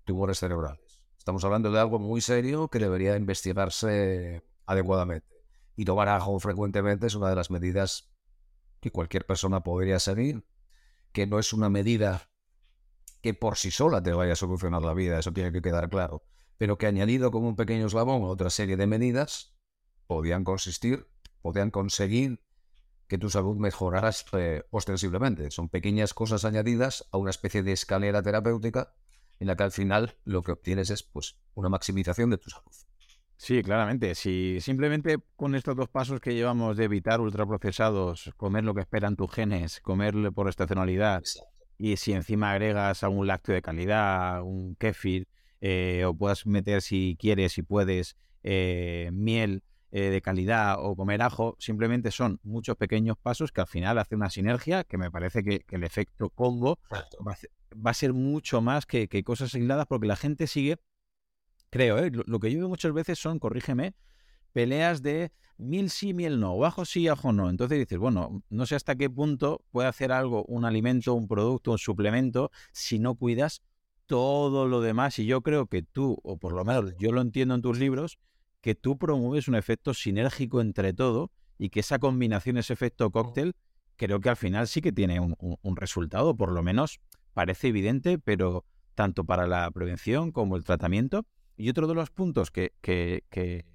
tumores cerebrales. Estamos hablando de algo muy serio que debería investigarse adecuadamente. Y tomar ajo frecuentemente es una de las medidas que cualquier persona podría seguir, que no es una medida que por sí sola te vaya a solucionar la vida, eso tiene que quedar claro pero que añadido como un pequeño eslabón a otra serie de medidas, podían consistir, podían conseguir que tu salud mejorara eh, ostensiblemente. Son pequeñas cosas añadidas a una especie de escalera terapéutica en la que al final lo que obtienes es pues, una maximización de tu salud. Sí, claramente. Si simplemente con estos dos pasos que llevamos de evitar ultraprocesados, comer lo que esperan tus genes, comer por estacionalidad, y si encima agregas algún lácteo de calidad, un kéfir, eh, o puedas meter si quieres, si puedes, eh, miel eh, de calidad o comer ajo, simplemente son muchos pequeños pasos que al final hacen una sinergia que me parece que, el efecto combo va a, ser, mucho más que, cosas aisladas porque la gente sigue, creo, lo, que yo veo muchas veces son, corrígeme, peleas de miel sí, miel no, o ajo sí, ajo no. Entonces dices, bueno, no sé hasta qué punto puede hacer algo, un alimento, un producto, un suplemento, si no cuidas todo lo demás. Y yo creo que tú, o por lo menos yo lo entiendo en tus libros, que tú promueves un efecto sinérgico entre todo y que esa combinación, ese efecto cóctel, creo que al final sí que tiene un, resultado, por lo menos parece evidente, pero tanto para la prevención como el tratamiento. Y otro de los puntos que, que, que,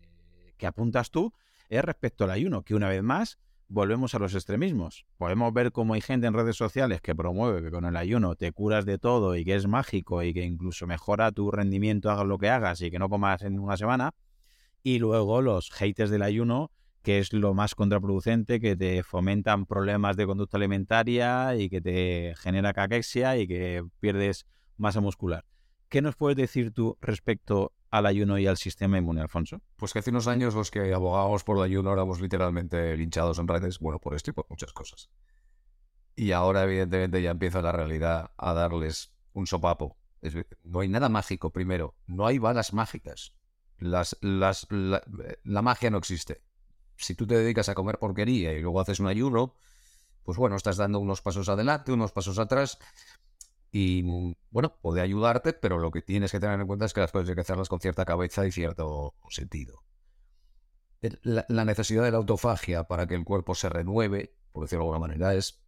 que apuntas tú es respecto al ayuno, que una vez más volvemos a los extremismos. Podemos ver cómo hay gente en redes sociales que promueve que con el ayuno te curas de todo y que es mágico y que incluso mejora tu rendimiento, hagas lo que hagas y que no comas en una semana. Y luego los haters del ayuno, que es lo más contraproducente, que te fomentan problemas de conducta alimentaria y que te genera caquexia y que pierdes masa muscular. ¿Qué nos puedes decir tú respecto al ayuno y al sistema inmune, Alfonso? Pues que hace unos años los que abogábamos por el ayuno éramos literalmente linchados en redes, bueno, por esto y por muchas cosas. Y ahora, evidentemente, ya empieza la realidad a darles un sopapo. no hay nada mágico, primero. No hay balas mágicas. Las, las, la, la magia no existe. Si tú te dedicas a comer porquería y luego haces un ayuno, pues bueno, estás dando unos pasos adelante, unos pasos atrás, y mm, bueno, puede ayudarte, pero lo que tienes que tener en cuenta es que las cosas hay que hacerlas con cierta cabeza y cierto sentido. La, necesidad de la autofagia para que el cuerpo se renueve, por decirlo de alguna manera, es,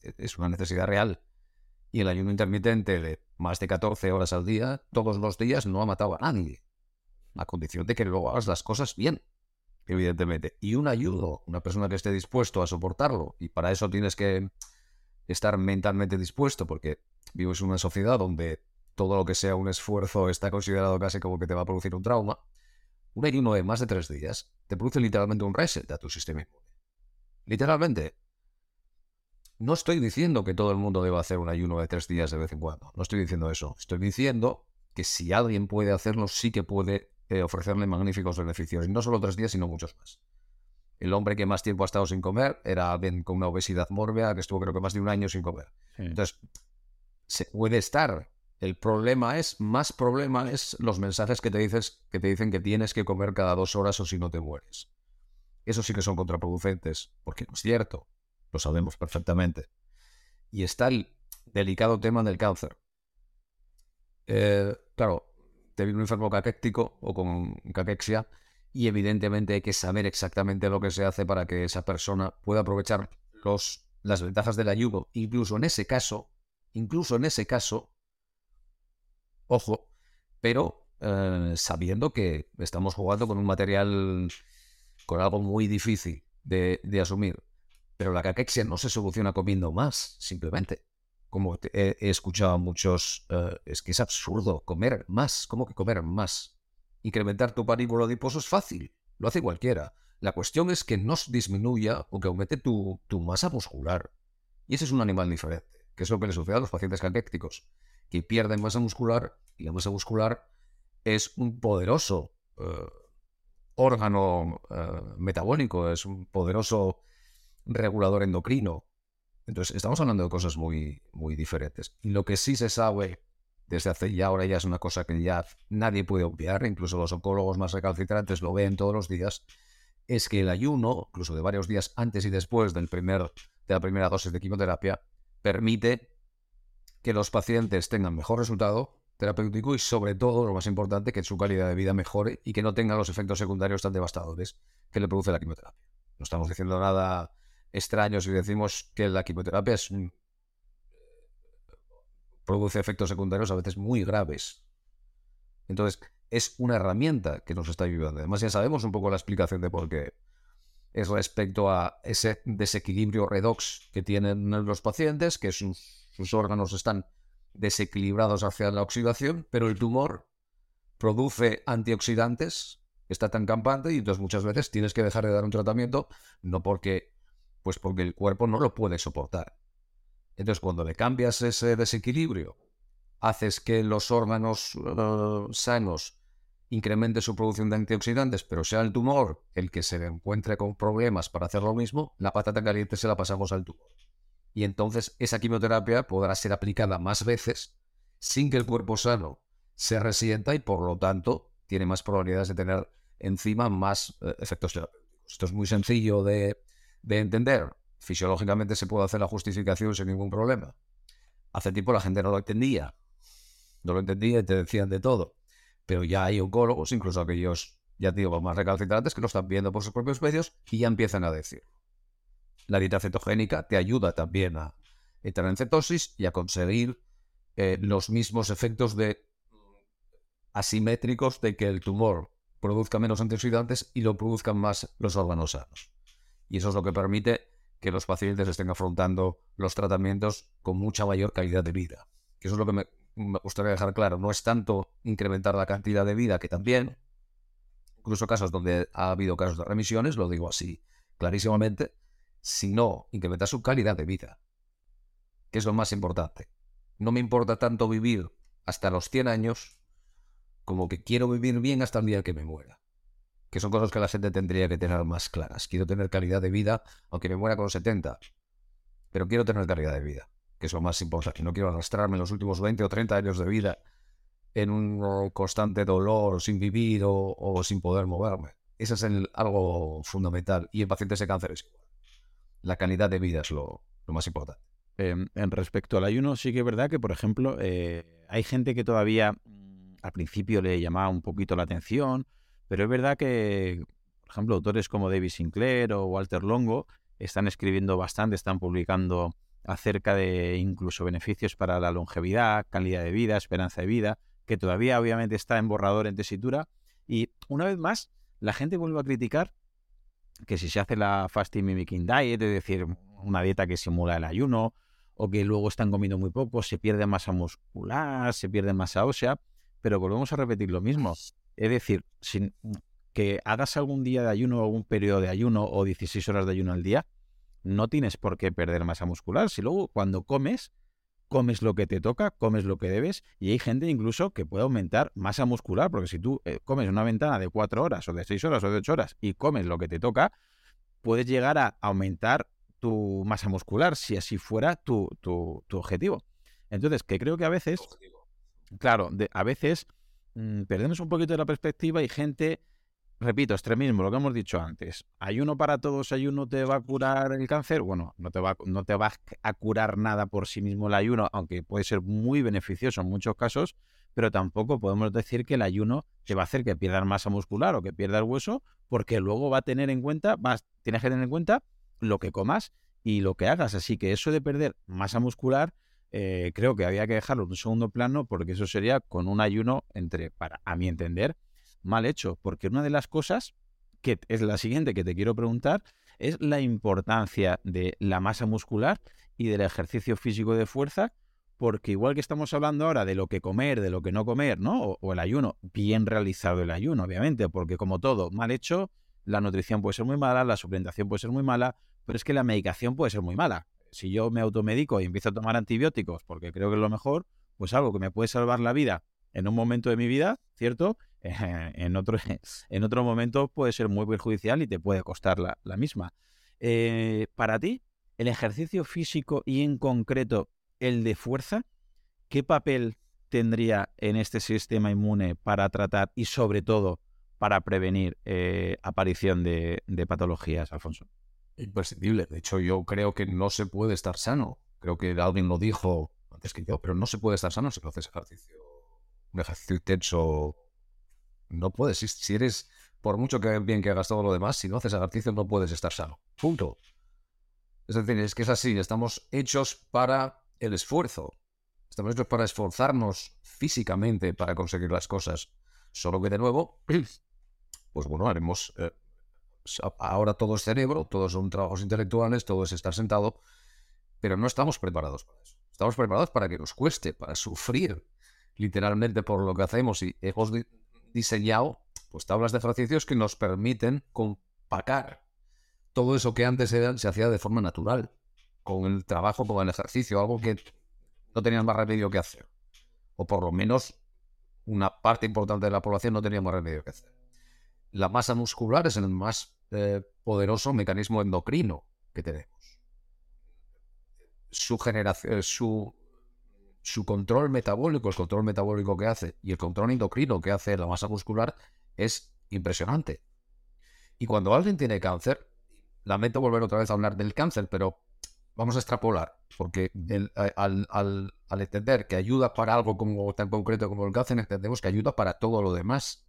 es una necesidad real. Y el ayuno intermitente de más de 14 horas al día, todos los días, no ha matado a nadie. A condición de que luego hagas las cosas bien, evidentemente. Y un ayudo, una persona que esté dispuesto a soportarlo, y para eso tienes que estar mentalmente dispuesto, porque Vivimos en una sociedad donde todo lo que sea un esfuerzo está considerado casi como que te va a producir un trauma. Un ayuno de más de tres días te produce literalmente un reset a tu sistema inmune. Literalmente. No estoy diciendo que todo el mundo deba hacer un ayuno de tres días de vez en cuando. No estoy diciendo eso. Estoy diciendo que si alguien puede hacerlo, sí que puede eh, ofrecerle magníficos beneficios. Y no solo tres días, sino muchos más. El hombre que más tiempo ha estado sin comer era alguien con una obesidad mórbida que estuvo creo que más de un año sin comer. Entonces, se puede estar. El problema es, más problema es los mensajes que te, dices, que te dicen que tienes que comer cada dos horas o si no te mueres. Eso sí que son contraproducentes, porque no es cierto. Lo sabemos perfectamente. Y está el delicado tema del cáncer. Eh, claro, te viene un enfermo caquéctico o con caquexia y evidentemente hay que saber exactamente lo que se hace para que esa persona pueda aprovechar los, las ventajas del ayuno. Incluso en ese caso, incluso en ese caso, ojo, pero eh, sabiendo que estamos jugando con un material, con algo muy difícil de, asumir. Pero la caquexia no se soluciona comiendo más, simplemente. Como he, escuchado a muchos, eh, es que es absurdo comer más. ¿Cómo que comer más? Incrementar tu panículo adiposo es fácil, lo hace cualquiera. La cuestión es que no disminuya o que aumente tu, masa muscular. Y ese es un animal diferente que es lo que le sucede a los pacientes caquécticos, que pierden masa muscular y la masa muscular es un poderoso eh, órgano eh, metabólico, es un poderoso regulador endocrino. Entonces, estamos hablando de cosas muy, muy diferentes. Y lo que sí se sabe desde hace ya ahora ya es una cosa que ya nadie puede obviar, incluso los oncólogos más recalcitrantes lo ven todos los días, es que el ayuno, incluso de varios días antes y después del primer, de la primera dosis de quimioterapia, permite que los pacientes tengan mejor resultado terapéutico y sobre todo, lo más importante, que su calidad de vida mejore y que no tengan los efectos secundarios tan devastadores que le produce la quimioterapia. No estamos diciendo nada extraño si decimos que la quimioterapia es produce efectos secundarios a veces muy graves. Entonces, es una herramienta que nos está ayudando. Además, ya sabemos un poco la explicación de por qué es respecto a ese desequilibrio redox que tienen los pacientes, que sus, órganos están desequilibrados hacia la oxidación, pero el tumor produce antioxidantes, está tan campante y entonces muchas veces tienes que dejar de dar un tratamiento, no porque, pues porque el cuerpo no lo puede soportar. Entonces cuando le cambias ese desequilibrio, haces que los órganos eh, sanos incremente su producción de antioxidantes, pero sea el tumor el que se encuentre con problemas para hacer lo mismo, la patata caliente se la pasamos al tumor. Y entonces esa quimioterapia podrá ser aplicada más veces sin que el cuerpo sano se resienta y por lo tanto tiene más probabilidades de tener encima más eh, efectos terapéuticos. Esto es muy sencillo de, de entender. Fisiológicamente se puede hacer la justificación sin ningún problema. Hace tiempo la gente no lo entendía. No lo entendía y te decían de todo pero ya hay oncólogos, incluso aquellos, ya digo, más recalcitrantes, que lo están viendo por sus propios medios y ya empiezan a decir. La dieta cetogénica te ayuda también a entrar en cetosis y a conseguir eh, los mismos efectos de asimétricos de que el tumor produzca menos antioxidantes y lo produzcan más los órganos sanos. Y eso es lo que permite que los pacientes estén afrontando los tratamientos con mucha mayor calidad de vida. Que eso es lo que me, gustaría dejar claro, no es tanto incrementar la cantidad de vida, que también, incluso casos donde ha habido casos de remisiones, lo digo así clarísimamente, sino incrementar su calidad de vida, que es lo más importante. No me importa tanto vivir hasta los 100 años como que quiero vivir bien hasta el día que me muera. Que son cosas que la gente tendría que tener más claras. Quiero tener calidad de vida, aunque me muera con 70. Pero quiero tener calidad de vida, que es lo más importante. No quiero arrastrarme los últimos 20 o 30 años de vida en un constante dolor, sin vivir o, sin poder moverme. Eso es algo fundamental. Y en pacientes de cáncer es igual. La calidad de vida es lo, más importante. Em, en respecto al ayuno, sí que es verdad que, por ejemplo, eh, hay gente que todavía mm, al principio le llamaba un poquito la atención, pero es verdad que, por ejemplo, autores como David Sinclair o Walter Longo están escribiendo bastante, están publicando acerca de incluso beneficios para la longevidad, calidad de vida, esperanza de vida, que todavía obviamente está en borrador en tesitura. Y una vez más, la gente vuelve a criticar que si se hace la fasting mimicking diet, es decir, una dieta que simula el ayuno, o que luego están comiendo muy poco, se pierde masa muscular, se pierde masa ósea, pero volvemos a repetir lo mismo. Es decir, sin, que hagas algún día de ayuno, algún periodo de ayuno o 16 horas de ayuno al día, no tienes por qué perder masa muscular. Si luego cuando comes, comes lo que te toca, comes lo que debes, y hay gente incluso que puede aumentar masa muscular, porque si tú eh, comes una ventana de 4 horas o de 6 horas o de 8 horas y comes lo que te toca, puedes llegar a aumentar tu masa muscular si así fuera tu, tu, objetivo. Entonces, que creo que a veces, claro, a veces mm, perdemos un poquito de la perspectiva y gente repito, extremismo, lo que hemos dicho antes. Ayuno para todos, ayuno te va a curar el cáncer. Bueno, no te, va, no te a curar nada por sí mismo el ayuno, aunque puede ser muy beneficioso en muchos casos, pero tampoco podemos decir que el ayuno te va a hacer que pierdas masa muscular o que pierdas hueso, porque luego va a tener en cuenta, vas, tienes que tener en cuenta lo que comas y lo que hagas. Así que eso de perder masa muscular, eh, creo que había que dejarlo en un segundo plano, porque eso sería con un ayuno entre, para, a mi entender, mal hecho, porque una de las cosas que es la siguiente que te quiero preguntar es la importancia de la masa muscular y del ejercicio físico de fuerza, porque igual que estamos hablando ahora de lo que comer, de lo que no comer, ¿no? O, el ayuno, bien realizado el ayuno, obviamente, porque como todo, mal hecho, la nutrición puede ser muy mala, la suplementación puede ser muy mala, pero es que la medicación puede ser muy mala. Si yo me automedico y empiezo a tomar antibióticos porque creo que es lo mejor, pues algo que me puede salvar la vida en un momento de mi vida, ¿cierto? en, otro, en otro momento puede ser muy perjudicial y te puede costar la, misma. Eh, para ti, el ejercicio físico y en concreto el de fuerza, ¿qué papel tendría en este sistema inmune para tratar y sobre todo para prevenir eh, aparición de, de, patologías, Alfonso? Imprescindible. De hecho, yo creo que no se puede estar sano. Creo que alguien lo dijo antes que yo, pero no se puede estar sano si no haces ejercicio. Un ejercicio intenso no puedes. Si eres, por mucho que bien que hagas todo lo demás, si no haces ejercicio no puedes estar sano. Punto. Es decir, es que es así. Estamos hechos para el esfuerzo. Estamos hechos para esforzarnos físicamente para conseguir las cosas. Solo que de nuevo, pues bueno, haremos... Eh, ahora todo es cerebro, todos son trabajos intelectuales, todo es estar sentado, pero no estamos preparados para eso. Estamos preparados para que nos cueste, para sufrir literalmente por lo que hacemos y hemos diseñado pues tablas de ejercicios que nos permiten compacar todo eso que antes se hacía de forma natural, con el trabajo, con el ejercicio, algo que no tenían más remedio que hacer. O por lo menos una parte importante de la población no tenía más remedio que hacer. La masa muscular es el más eh, poderoso mecanismo endocrino que tenemos. Su generación, su su control metabólico, el control metabólico que hace y el control endocrino que hace la masa muscular es impresionante. Y cuando alguien tiene cáncer, lamento volver otra vez a hablar del cáncer, pero vamos a extrapolar, porque al, al, entender que ayuda para algo como, tan concreto como el cáncer, entendemos que ayuda para todo lo demás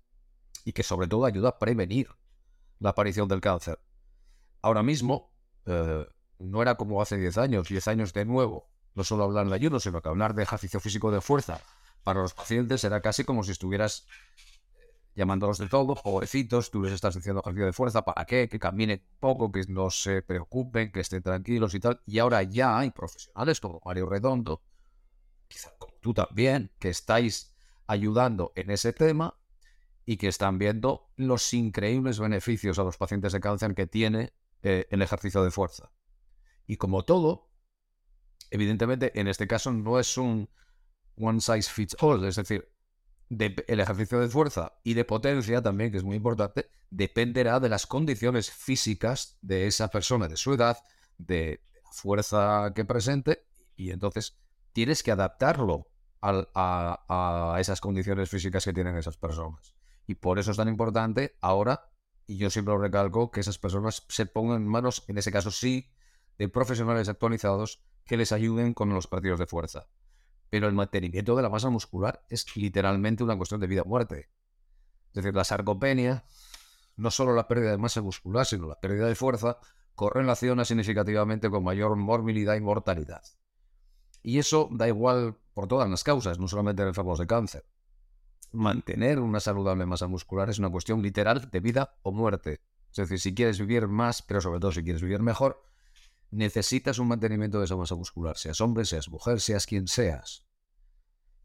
y que sobre todo ayuda a prevenir la aparición del cáncer. Ahora mismo, eh, no era como hace 10 años, 10 años de nuevo, no solo hablar de ayuno, sino que hablar de ejercicio físico de fuerza para los pacientes era casi como si estuvieras eh, llamándolos de todo, jovencitos, tú les estás diciendo ejercicio de fuerza, ¿para qué? Que caminen poco, que no se preocupen, que estén tranquilos y tal. Y ahora ya hay profesionales como Mario Redondo, quizá como tú también, que estáis ayudando en ese tema y que están viendo los increíbles beneficios a los pacientes de cáncer que tiene eh, el ejercicio de fuerza. Y como todo, evidentemente, en este caso no es un one size fits all, es decir, el ejercicio de fuerza y de potencia también, que es muy importante, dependerá de las condiciones físicas de esa persona, de su edad, de la fuerza que presente, y entonces tienes que adaptarlo a, a, esas condiciones físicas que tienen esas personas. Y por eso es tan importante ahora, y yo siempre lo recalco, que esas personas se pongan en manos, en ese caso sí, de profesionales actualizados que les ayuden con los partidos de fuerza. Pero el mantenimiento de la masa muscular es literalmente una cuestión de vida o muerte. Es decir, la sarcopenia, no solo la pérdida de masa muscular, sino la pérdida de fuerza, correlaciona significativamente con mayor morbilidad y mortalidad. Y eso da igual por todas las causas, no solamente en enfermos de cáncer. Mantener una saludable masa muscular es una cuestión literal de vida o muerte. Es decir, si quieres vivir más, pero sobre todo si quieres vivir mejor, necesitas un mantenimiento de esa masa muscular, seas hombre, seas mujer, seas quien seas.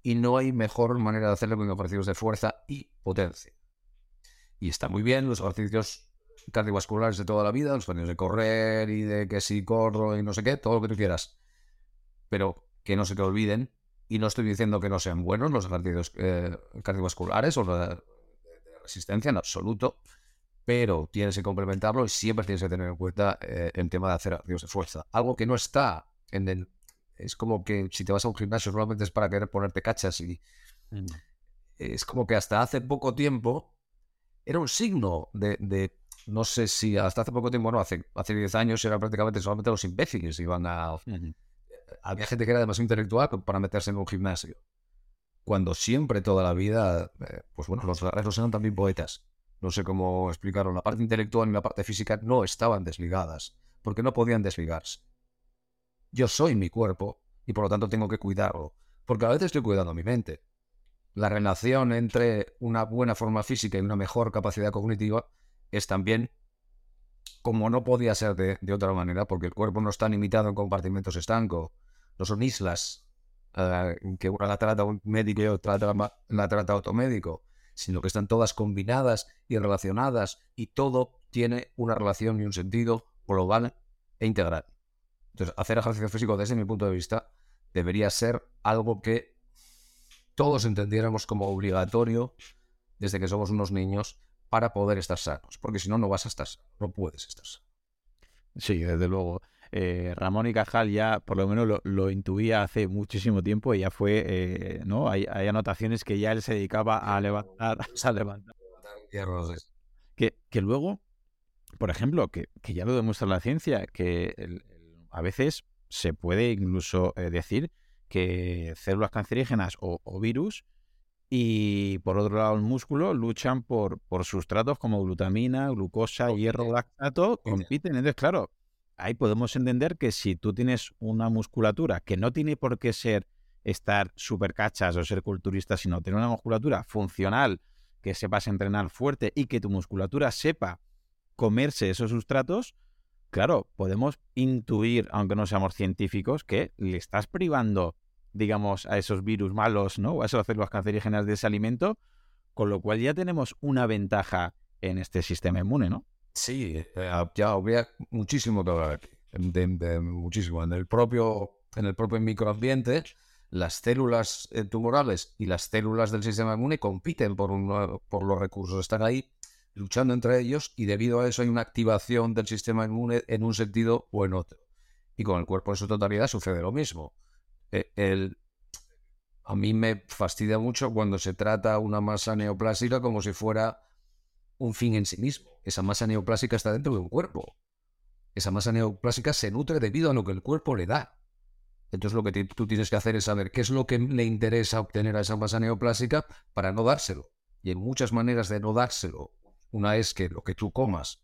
Y no hay mejor manera de hacerlo que ejercicios de fuerza y potencia. Y está muy bien los ejercicios cardiovasculares de toda la vida, los ejercicios de correr y de que si corro y no sé qué, todo lo que tú quieras. Pero que no se te olviden, y no estoy diciendo que no sean buenos los ejercicios eh, cardiovasculares o de resistencia en absoluto, pero tienes que complementarlo y siempre tienes que tener en cuenta eh, el tema de hacer ejercicios de fuerza. Algo que no está en el... Es como que si te vas a un gimnasio solamente es para querer ponerte cachas y... Mm. Es como que hasta hace poco tiempo era un signo de, no sé si hasta hace poco tiempo, no, hace, hace 10 años era prácticamente solamente los imbéciles iban a... Había gente que era demasiado intelectual para meterse en un gimnasio. Cuando siempre, toda la vida, eh, pues bueno, los guerreros eran también poetas no sé cómo explicarlo, la parte intelectual y la parte física no estaban desligadas, porque no podían desligarse. Yo soy mi cuerpo y por lo tanto tengo que cuidarlo, porque a veces estoy cuidando mi mente. La relación entre una buena forma física y una mejor capacidad cognitiva es también como no podía ser de, otra manera, porque el cuerpo no está limitado en compartimentos estancos, no son islas eh, que una la trata un médico y otra la trata otro médico sino que están todas combinadas y relacionadas y todo tiene una relación y un sentido global e integral. Entonces, hacer ejercicio físico desde mi punto de vista debería ser algo que todos entendiéramos como obligatorio desde que somos unos niños para poder estar sanos, porque si no, no vas a estar sano, no puedes estar sano. Sí, desde luego. Eh, Ramón y Cajal ya por lo menos lo, intuía hace muchísimo tiempo y ya fue, eh, ¿no? Hay, anotaciones que ya él se dedicaba a levantar, a levantar. Que, que luego, por ejemplo, que, ya lo demuestra la ciencia, que a veces se puede incluso eh, decir que células cancerígenas o, virus y por otro lado el músculo luchan por, por sustratos como glutamina, glucosa, hierro, lactato, compiten. Entonces, claro, ahí podemos entender que si tú tienes una musculatura que no tiene por qué ser estar súper cachas o ser culturista, sino tener una musculatura funcional, que sepas entrenar fuerte y que tu musculatura sepa comerse esos sustratos, claro, podemos intuir, aunque no seamos científicos, que le estás privando, digamos, a esos virus malos, ¿no? A esas células cancerígenas de ese alimento, con lo cual ya tenemos una ventaja en este sistema inmune, ¿no? Sí, eh, ya habría muchísimo que hablar muchísimo. En el propio, en el propio microambiente, las células eh, tumorales y las células del sistema inmune compiten por, por los recursos, están ahí luchando entre ellos y debido a eso hay una activación del sistema inmune en un sentido o en otro. Y con el cuerpo en su totalidad sucede lo mismo. E, el, a mí me fastidia mucho cuando se trata una masa neoplásica como si fuera un fin en sí mismo. Esa masa neoplásica está dentro de un cuerpo. Esa masa neoplásica se nutre debido a lo que el cuerpo le da. Entonces lo que tú tienes que hacer es saber qué es lo que le interesa obtener a esa masa neoplásica para no dárselo. Y hay muchas maneras de no dárselo. Una es que lo que tú comas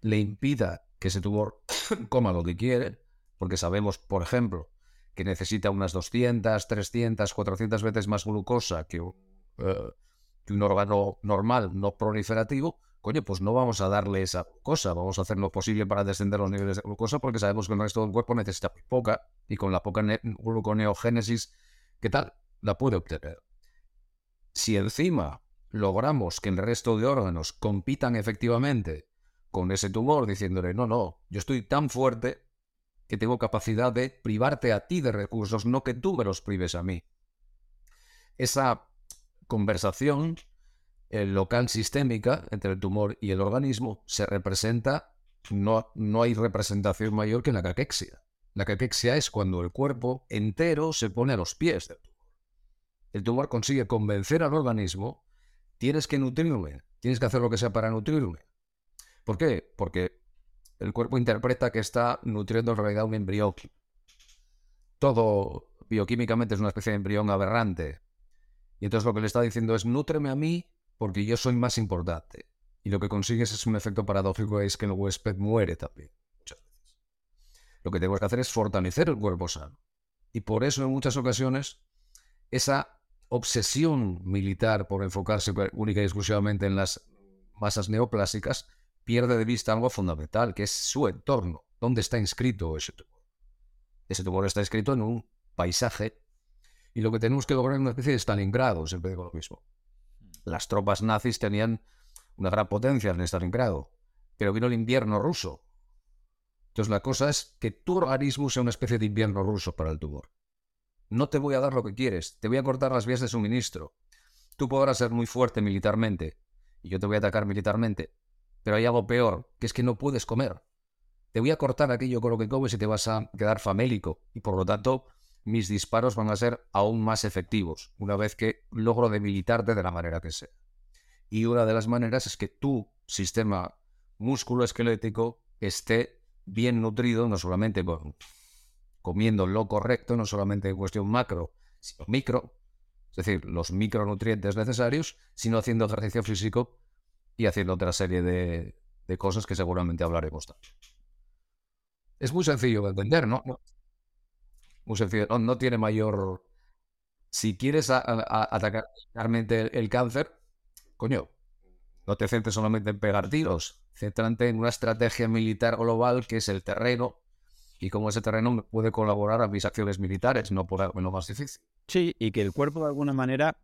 le impida que ese tumor coma lo que quiere, porque sabemos, por ejemplo, que necesita unas 200, 300, 400 veces más glucosa que un, eh, que un órgano normal no proliferativo, coño, pues no vamos a darle esa cosa, vamos a hacer lo posible para descender los niveles de glucosa porque sabemos que el resto del cuerpo necesita poca y con la poca gluconeogénesis, ¿qué tal? La puede obtener. Si encima logramos que el resto de órganos compitan efectivamente con ese tumor, diciéndole, no, no, yo estoy tan fuerte que tengo capacidad de privarte a ti de recursos, no que tú me los prives a mí. Esa conversación local sistémica entre el tumor y el organismo se representa, no, no hay representación mayor que la caquexia. La caquexia es cuando el cuerpo entero se pone a los pies del tumor. El tumor consigue convencer al organismo, tienes que nutrirme, tienes que hacer lo que sea para nutrirme. ¿Por qué? Porque el cuerpo interpreta que está nutriendo en realidad un embrión. Todo bioquímicamente es una especie de embrión aberrante. Y entonces lo que le está diciendo es, nútreme a mí porque yo soy más importante. Y lo que consigues es un efecto paradójico, es que el huésped muere también, muchas veces. Lo que tengo que hacer es fortalecer el cuerpo sano. Y por eso en muchas ocasiones esa obsesión militar por enfocarse única y exclusivamente en las masas neoplásicas pierde de vista algo fundamental, que es su entorno, dónde está inscrito ese tumor. Ese tumor está inscrito en un paisaje y lo que tenemos que lograr es una especie de Stalingrado, siempre digo lo mismo las tropas nazis tenían una gran potencia en Stalingrado, pero vino el invierno ruso. Entonces la cosa es que tu organismo sea una especie de invierno ruso para el tumor. No te voy a dar lo que quieres, te voy a cortar las vías de suministro. Tú podrás ser muy fuerte militarmente, y yo te voy a atacar militarmente, pero hay algo peor, que es que no puedes comer. Te voy a cortar aquello con lo que comes y te vas a quedar famélico, y por lo tanto mis disparos van a ser aún más efectivos una vez que logro debilitarte de la manera que sea. Y una de las maneras es que tu sistema músculo-esquelético esté bien nutrido, no solamente comiendo lo correcto, no solamente en cuestión macro, sino micro, es decir, los micronutrientes necesarios, sino haciendo ejercicio físico y haciendo otra serie de, de cosas que seguramente hablaremos también. Es muy sencillo de entender, ¿no? muy sencillo. No, tiene mayor. Si quieres atacar realmente el, cáncer, coño, no te centres solamente en pegar tiros, céntrate en una estrategia militar global que es el terreno y cómo ese terreno puede colaborar a mis acciones militares, no por algo más difícil. Sí, y que el cuerpo de alguna manera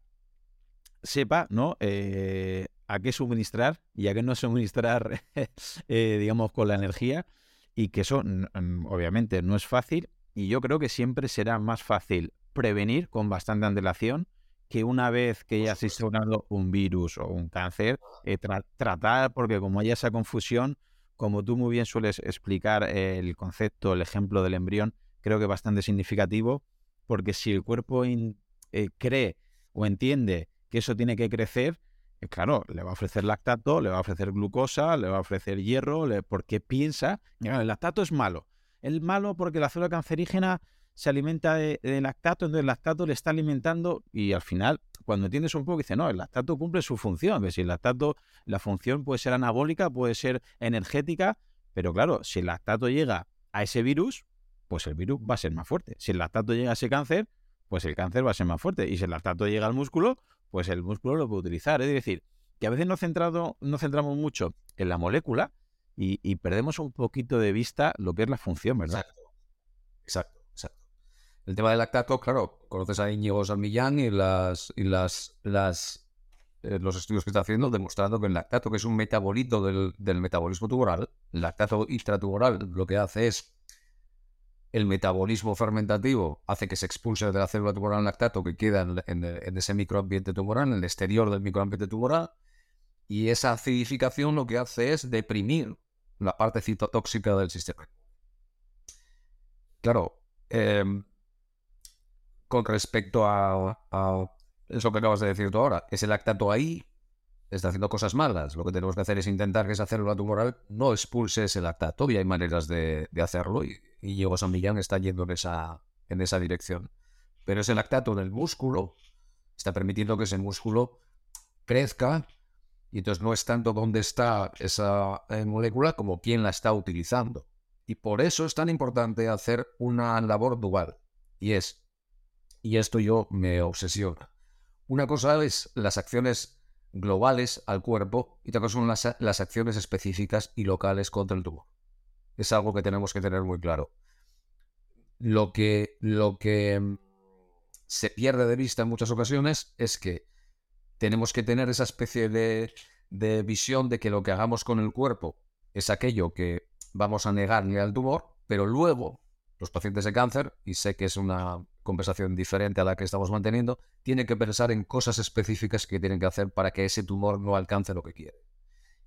sepa, ¿no? Eh, a qué suministrar y a qué no suministrar, eh, digamos, con la energía. Y que eso, obviamente, no es fácil, y yo creo que siempre será más fácil prevenir con bastante antelación que una vez que ya se ha un virus o un cáncer, eh, tratar, porque como hay esa confusión, como tú muy bien sueles explicar el concepto, el ejemplo del embrión, creo que es bastante significativo, porque si el cuerpo eh, cree o entiende que eso tiene que crecer, eh, claro, le va a ofrecer lactato, le va a ofrecer glucosa, le va a ofrecer hierro, porque piensa, el lactato es malo, el malo porque la célula cancerígena se alimenta de, lactato, entonces el lactato le está alimentando y al final, cuando entiendes un poco, dice, no, el lactato cumple su función. Si el lactato, la función puede ser anabólica, puede ser energética, pero claro, si el lactato llega a ese virus, pues el virus va a ser más fuerte. Si el lactato llega a ese cáncer, pues el cáncer va a ser más fuerte. Y si el lactato llega al músculo, pues el músculo lo puede utilizar. Es decir, que a veces nos, centrado, nos centramos mucho en la molécula, y, perdemos un poquito de vista lo que es la función, ¿verdad? Exacto, exacto, El tema del lactato, claro, conoces a Íñigo Millán y las y las, las eh, los estudios que está haciendo demostrando que el lactato, que es un metabolito del, metabolismo tumoral, el lactato intratumoral lo que hace es el metabolismo fermentativo hace que se expulse de la célula tumoral lactato que queda en, ese microambiente tumoral, en el exterior del microambiente tumoral, y esa acidificación lo que hace es deprimir la parte citotóxica del sistema. Claro, em, con respecto a, eso que acabas de decir tú ahora, ese lactato ahí está haciendo cosas malas. Lo que tenemos que hacer es intentar que esa célula tumoral no expulse ese lactato y hay maneras de, hacerlo y, y Diego San Millán está yendo en esa, en esa dirección. Pero ese lactato en el músculo está permitiendo que ese músculo crezca y entonces no es tanto dónde está esa eh, molécula como quién la está utilizando. Y por eso es tan importante hacer una labor dual. Y es, y esto yo me obsesiona. Una cosa es las acciones globales al cuerpo y otra son las, las acciones específicas y locales contra el tumor. Es algo que tenemos que tener muy claro. Lo que, lo que mm, se pierde de vista en muchas ocasiones es que tenemos que tener esa especie de, visión de que lo que hagamos con el cuerpo es aquello que vamos a negarle al tumor, pero luego los pacientes de cáncer, y sé que es una conversación diferente a la que estamos manteniendo, tiene que pensar en cosas específicas que tienen que hacer para que ese tumor no alcance lo que quiere.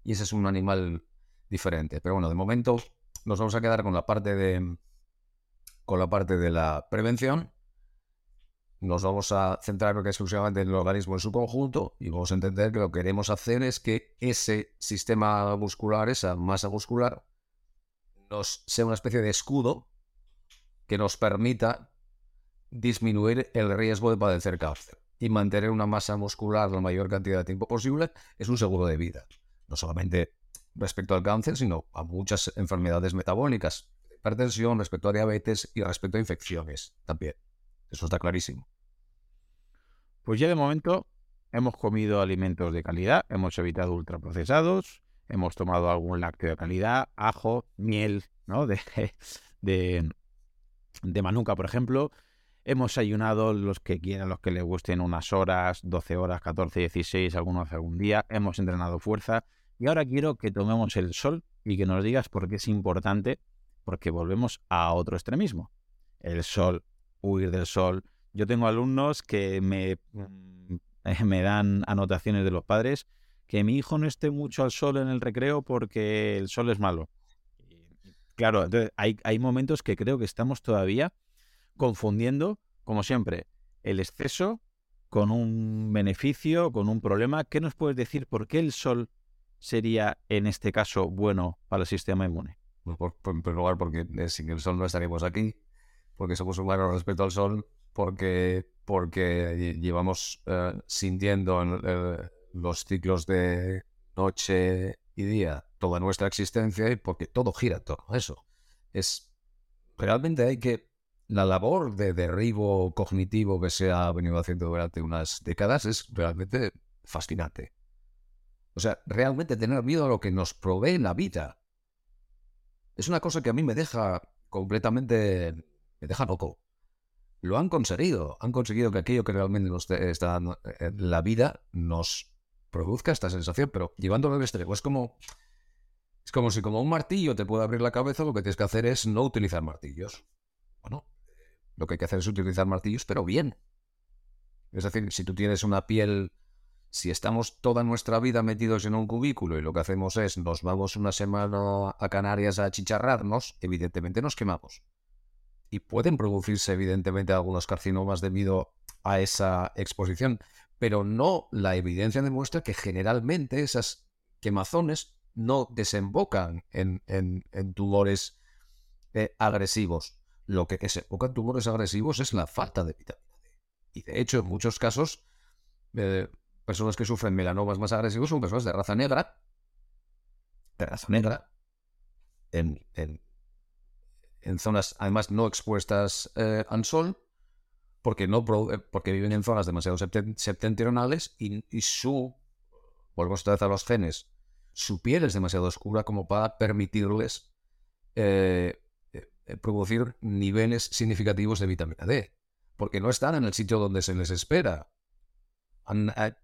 Y ese es un animal diferente. Pero bueno, de momento nos vamos a quedar con la parte de con la parte de la prevención. Nos vamos a centrar exclusivamente en el organismo en su conjunto y vamos a entender que lo que queremos hacer es que ese sistema muscular, esa masa muscular, nos sea una especie de escudo que nos permita disminuir el riesgo de padecer cáncer y mantener una masa muscular la mayor cantidad de tiempo posible es un seguro de vida. No solamente respecto al cáncer, sino a muchas enfermedades metabólicas, hipertensión, respecto a diabetes y respecto a infecciones también. Eso está clarísimo. Pues ya de momento hemos comido alimentos de calidad, hemos evitado ultraprocesados, hemos tomado algún lácteo de calidad, ajo, miel, ¿no? De, de, de manuka, por ejemplo. Hemos ayunado los que quieran, los que les gusten unas horas, 12 horas, 14, 16, algunos algún día. Hemos entrenado fuerza. Y ahora quiero que tomemos el sol y que nos digas por qué es importante, porque volvemos a otro extremismo. El sol, huir del sol. Yo tengo alumnos que me, mm, me dan anotaciones de los padres que mi hijo no esté mucho al sol en el recreo porque el sol es malo. Claro, entonces hay, hay momentos que creo que estamos todavía confundiendo, como siempre, el exceso con un beneficio, con un problema. ¿Qué nos puedes decir por qué el sol sería en este caso bueno para el sistema inmune? por, en primer lugar, porque eh, sin el sol no estaríamos aquí, porque somos humanos respecto al sol, porque, porque llevamos eh, sintiendo eh, los ciclos de noche y día toda nuestra existencia y porque todo gira en torno a eso. Es realmente hay que la labor de derribo cognitivo que se ha venido haciendo durante unas décadas es realmente fascinante. O sea, realmente tener miedo a lo que nos provee la vida. Es una cosa que a mí me deja completamente... me deja loco. Lo han conseguido. Han conseguido que aquello que realmente nos está dando eh, la vida nos produzca esta sensación, pero llevándolo al extremo. Es como, es como si como un martillo te puede abrir la cabeza, lo que tienes que hacer es no utilizar martillos. Bueno, lo que hay que hacer es utilizar martillos, pero bien. Es decir, si tú tienes una piel, si estamos toda nuestra vida metidos en un cubículo y lo que hacemos es nos vamos una semana a Canarias a chicharrarnos, evidentemente nos quemamos. Y pueden producirse evidentemente algunos carcinomas debido a esa exposición pero no la evidencia demuestra que generalmente esas quemazones no desembocan en, tumores eh, agresivos. Lo que desemboca en tumores agresivos es la falta de vitamina D. Y de hecho, en muchos casos, eh, personas que sufren melanomas más agresivos son personas de raza negra, de raza negra, en, zonas además no expuestas eh, al sol, porque, no, eh, porque viven en zonas demasiado septentrionales y, su, volvemos otra vez a los genes, su piel es demasiado oscura como para permitirles producir niveles significativos de vitamina D, porque no están en el sitio donde se les espera.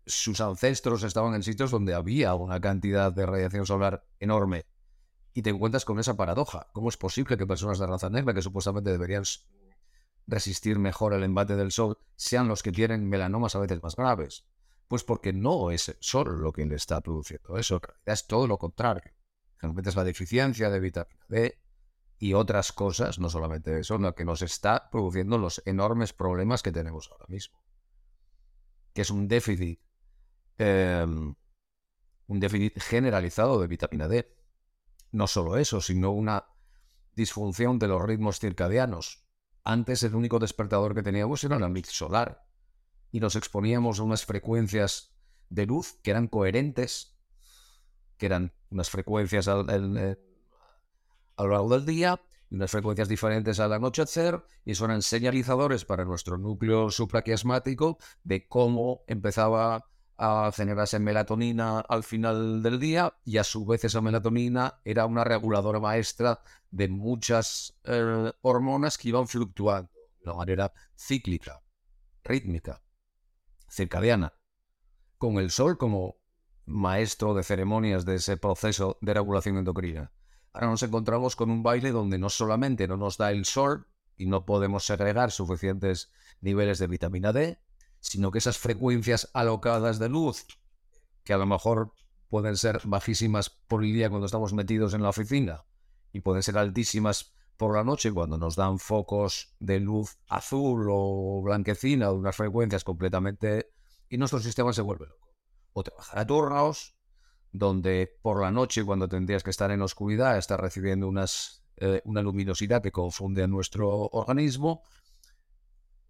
sus ancestros estaban en sitios donde había una cantidad de radiación solar enorme. Y te encuentras con esa paradoja. ¿Cómo es posible que personas de raza negra, que supuestamente deberían resistir mejor el embate del sol sean los que tienen melanomas a veces más graves? Pues porque no es sol lo que le está produciendo eso, es todo lo contrario. Realmente es la deficiencia de vitamina D y otras cosas, no solamente eso, lo que nos está produciendo los enormes problemas que tenemos ahora mismo. Que es un déficit, em, un déficit generalizado de vitamina D. No solo eso, sino una disfunción de los ritmos circadianos, antes el único despertador que teníamos era la luz solar y nos exponíamos a unas frecuencias de luz que eran coherentes, que eran unas frecuencias al, eh, a lo largo del día unas frecuencias diferentes al anochecer, y eran señalizadores para nuestro núcleo supraquiasmático de cómo empezaba a generarse melatonina al final del día y a su vez esa melatonina era una reguladora maestra de muchas eh, hormonas que iban fluctuando de una manera cíclica, rítmica, circadiana, con el sol como maestro de ceremonias de ese proceso de regulación endocrina. Ahora nos encontramos con un baile donde no solamente no nos da el sol, y no podemos segregar suficientes niveles de vitamina D, sino que esas frecuencias alocadas de luz, que a lo mejor pueden ser bajísimas por el día cuando estamos metidos en la oficina y pueden ser altísimas por la noche cuando nos dan focos de luz azul o blanquecina de unas frecuencias completamente y nuestro sistema se vuelve loco. O trabajar a turnos donde por la noche cuando tendrías que estar en oscuridad estás recibiendo unas, eh, una luminosidad que confunde a nuestro organismo.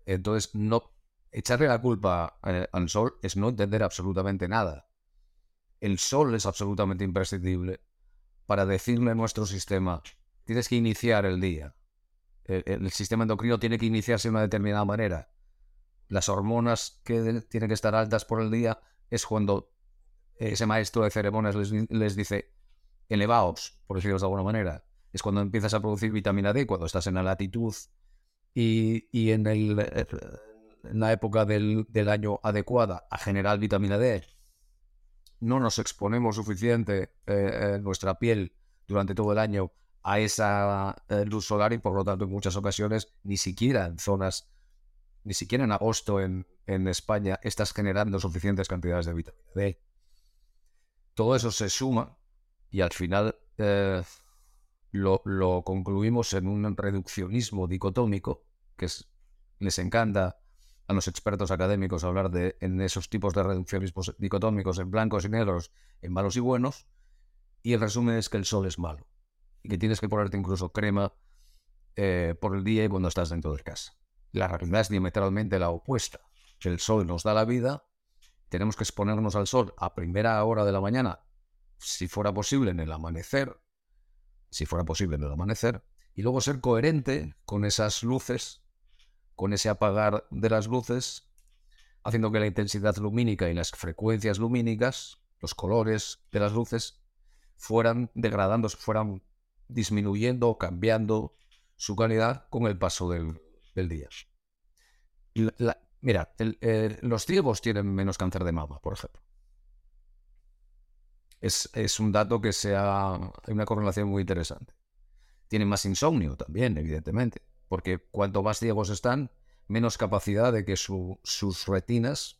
Entonces no echarle la culpa eh, al sol es no entender absolutamente nada. El sol es absolutamente imprescindible para decirle a nuestro sistema tienes que iniciar el día. El, sistema endocrino tiene que iniciarse de una determinada manera. Las hormonas que tienen que estar altas por el día es cuando ese maestro de ceremonias les, dice elevaos, por decirlo de alguna manera. Es cuando empiezas a producir vitamina D, cuando estás en la latitud y, en, la época del, año adecuada a generar vitamina D. No nos exponemos suficiente eh, en nuestra piel durante todo el año a esa eh, luz solar y por lo tanto en muchas ocasiones ni siquiera en zonas, ni siquiera en agosto en, España estás generando suficientes cantidades de vitamina D. Todo eso se suma y al final eh, lo, concluimos en un reduccionismo dicotómico que les encanta a los expertos académicos hablar de en esos tipos de reduccionismos dicotómicos en blancos y negros, en malos y buenos, y el resumen es que el sol es malo y que tienes que ponerte incluso crema eh, por el día y cuando estás dentro de casa. La realidad es diametralmente la opuesta. El sol nos da la vida, tenemos que exponernos al sol a primera hora de la mañana, si fuera posible en el amanecer, si fuera posible en el amanecer, y luego ser coherente con esas luces, con ese apagar de las luces, haciendo que la intensidad lumínica y las frecuencias lumínicas, los colores de las luces, fueran degradándose, fueran disminuyendo o cambiando su calidad con el paso del, día. Mira, los ciegos tienen menos cáncer de mama, por ejemplo. Es, un dato que sea hay una correlación muy interesante. Tienen más insomnio también, evidentemente, porque cuanto más ciegos están, menos capacidad de que sus retinas,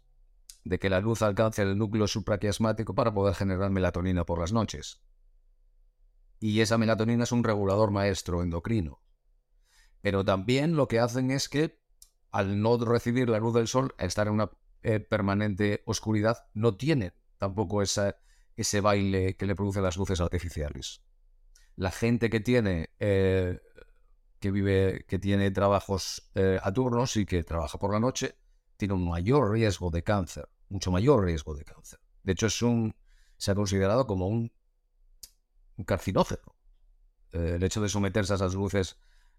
de que la luz alcance el núcleo supraquiasmático para poder generar melatonina por las noches y esa melatonina es un regulador maestro endocrino. Pero también lo que hacen es que al no recibir la luz del sol, al estar en una eh, permanente oscuridad, no tienen tampoco ese baile que le produce las luces artificiales. La gente que tiene eh, que vive, que tiene trabajos eh, a turnos y que trabaja por la noche, tiene un mayor riesgo de cáncer, mucho mayor riesgo de cáncer. De hecho, se ha considerado como un un carcinógeno. Eh, el hecho de someterse a esas luces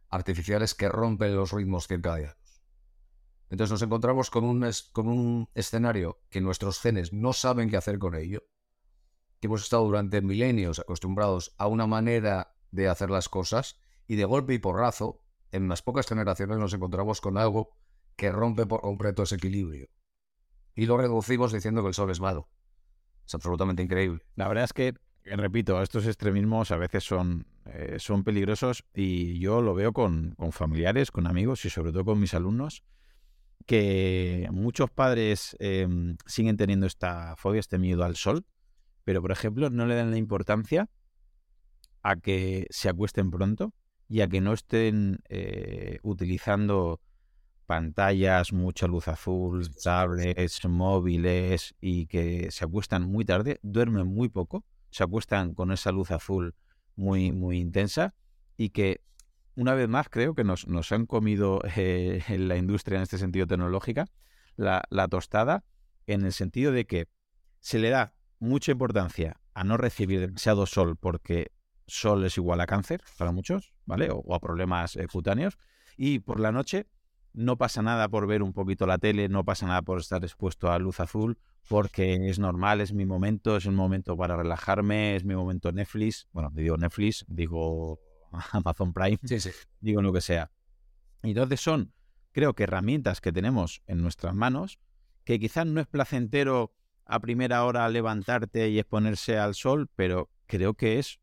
artificiales que rompen los ritmos circadianos. Entonces nos encontramos con un, con un escenario que nuestros genes no saben qué hacer con ello, que hemos estado durante milenios acostumbrados a una manera de hacer las cosas y de golpe y porrazo, en unas pocas generaciones nos encontramos con algo que rompe por completo ese equilibrio. Y lo reducimos diciendo que el sol es malo. Es absolutamente increíble. La verdad es que repito, estos extremismos a veces son, eh, son peligrosos y yo lo veo con, con, familiares, con amigos y sobre todo con mis alumnos, que muchos padres em, siguen teniendo esta fobia, este miedo al sol, pero por ejemplo no le dan la importancia a que se acuesten pronto y a que no estén eh, utilizando pantallas, mucha luz azul, tablets, móviles y que se acuestan muy tarde, duermen muy poco se acuestan con esa luz azul muy, muy intensa y que una vez más creo que nos, nos han comido eh, en la industria en este sentido tecnológica la, la tostada en el sentido de que se le da mucha importancia a no recibir demasiado sol porque sol es igual a cáncer para muchos, ¿vale? O, a problemas eh, cutáneos. Y por la noche no pasa nada por ver un poquito la tele, no pasa nada por estar expuesto a luz azul porque es normal, es mi momento, es un momento para relajarme, es mi momento Netflix. Bueno, digo Netflix, digo Amazon Prime, digo lo que sea. Y entonces son, creo que herramientas que tenemos en nuestras manos, que quizás no es placentero a primera hora levantarte y exponerse al sol, pero creo que es,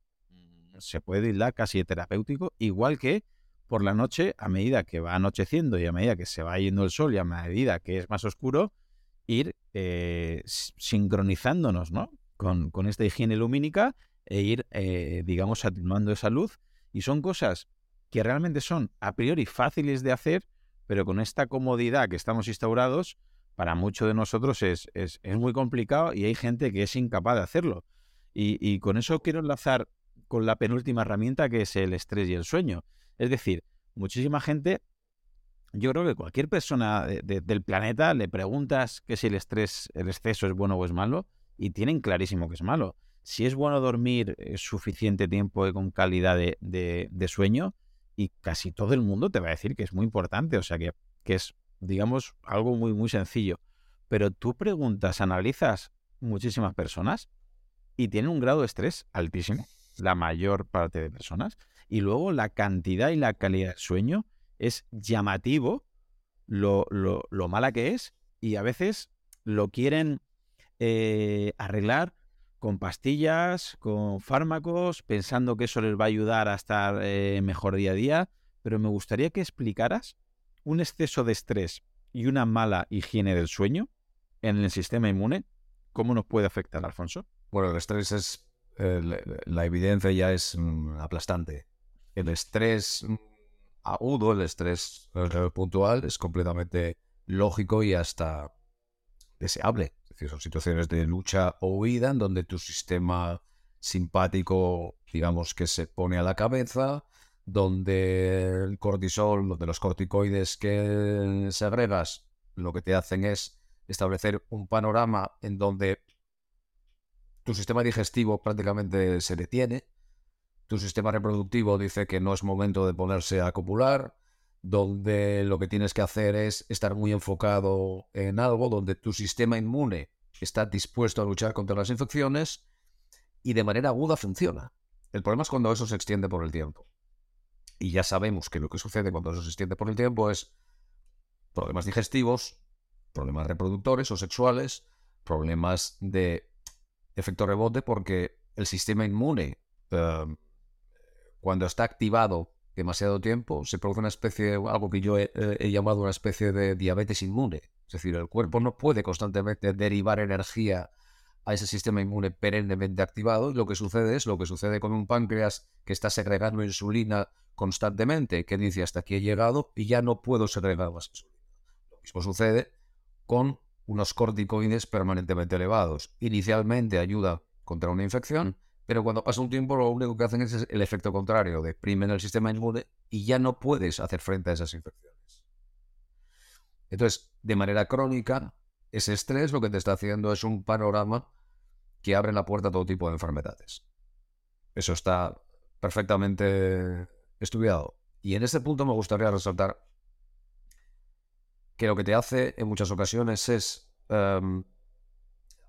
se puede dar casi terapéutico, igual que por la noche, a medida que va anocheciendo y a medida que se va yendo el sol y a medida que es más oscuro, ir eh, sincronizándonos ¿no? con, con, esta higiene lumínica e ir, eh, digamos, atenuando esa luz. Y son cosas que realmente son a priori fáciles de hacer, pero con esta comodidad que estamos instaurados, para muchos de nosotros es, es, es, muy complicado y hay gente que es incapaz de hacerlo. Y, y, con eso quiero enlazar con la penúltima herramienta que es el estrés y el sueño. Es decir, muchísima gente, yo creo que cualquier persona del planeta le preguntas que si el estrés, el exceso es bueno o es malo y tienen clarísimo que es malo. Si es bueno dormir eh, suficiente tiempo y con calidad de, de, sueño, y casi todo el mundo te va a decir que es muy importante, o sea que, que es digamos, algo muy, muy sencillo. Pero tú preguntas, analizas muchísimas personas y tienen un grado de estrés altísimo, la mayor parte de personas. Y luego la cantidad y la calidad del sueño es llamativo lo, lo, lo mala que es y a veces lo quieren eh, arreglar con pastillas, con fármacos, pensando que eso les va a ayudar a estar eh, mejor día a día. Pero me gustaría que explicaras un exceso de estrés y una mala higiene del sueño en el sistema inmune, ¿cómo nos puede afectar, Alfonso? Bueno, el estrés es, la evidencia ya es mm, aplastante. El estrés mm, agudo, el estrés eh, puntual es completamente lógico y hasta deseable. Decir, son situaciones de lucha o huida en donde tu sistema simpático, digamos que se pone a la cabeza, donde el cortisol, donde los corticoides que segregas, lo que te hacen es establecer un panorama en donde tu sistema digestivo prácticamente se detiene, tu sistema reproductivo dice que no es momento de ponerse a copular, donde lo que tienes que hacer es estar muy enfocado en algo, donde tu sistema inmune está dispuesto a luchar contra las infecciones y de manera aguda funciona. El problema es cuando eso se extiende por el tiempo. Y ya sabemos que lo que sucede cuando eso se extiende por el tiempo es problemas digestivos, problemas reproductores o sexuales, problemas de efecto rebote, porque el sistema inmune, em, cuando está activado demasiado tiempo, se produce una especie, algo que yo he, llamado una especie de diabetes inmune. Es decir, el cuerpo no puede constantemente derivar energía a ese sistema inmune perennemente activado lo que sucede es lo que sucede con un páncreas que está segregando insulina constantemente, que dice hasta aquí he llegado y ya no puedo segregar más insulina. Lo mismo sucede con unos corticoides permanentemente elevados. Inicialmente ayuda contra una infección, pero cuando pasa un tiempo lo único que hacen es el efecto contrario, deprimen el sistema inmune y ya no puedes hacer frente a esas infecciones. Entonces, de manera crónica, ese estrés lo que te está haciendo es un panorama que abre la puerta a todo tipo de enfermedades. Eso está perfectamente estudiado. Y en este punto me gustaría resaltar que lo que te hace en muchas ocasiones es... Em,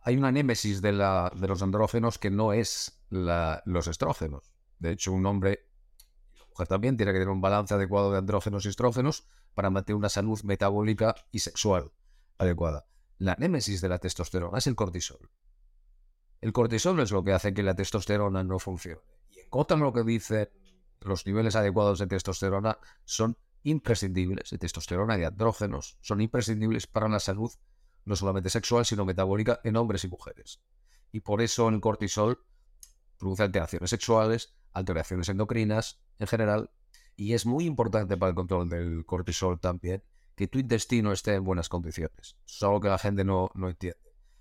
hay una némesis de, los andrógenos que no es los estrógenos. De hecho, un hombre, mujer también, tiene que tener un balance adecuado de andrógenos y estrógenos para mantener una salud metabólica y sexual adecuada. La némesis de la testosterona es el cortisol. El cortisol es lo que hace que la testosterona no funcione. Y en contra lo que dicen los niveles adecuados de testosterona son imprescindibles, de testosterona y de andrógenos, son imprescindibles para la salud no solamente sexual, sino metabólica en hombres y mujeres. Y por eso el cortisol produce alteraciones sexuales, alteraciones endocrinas en general, y es muy importante para el control del cortisol también que tu intestino esté en buenas condiciones. Es algo que la gente no, no entiende.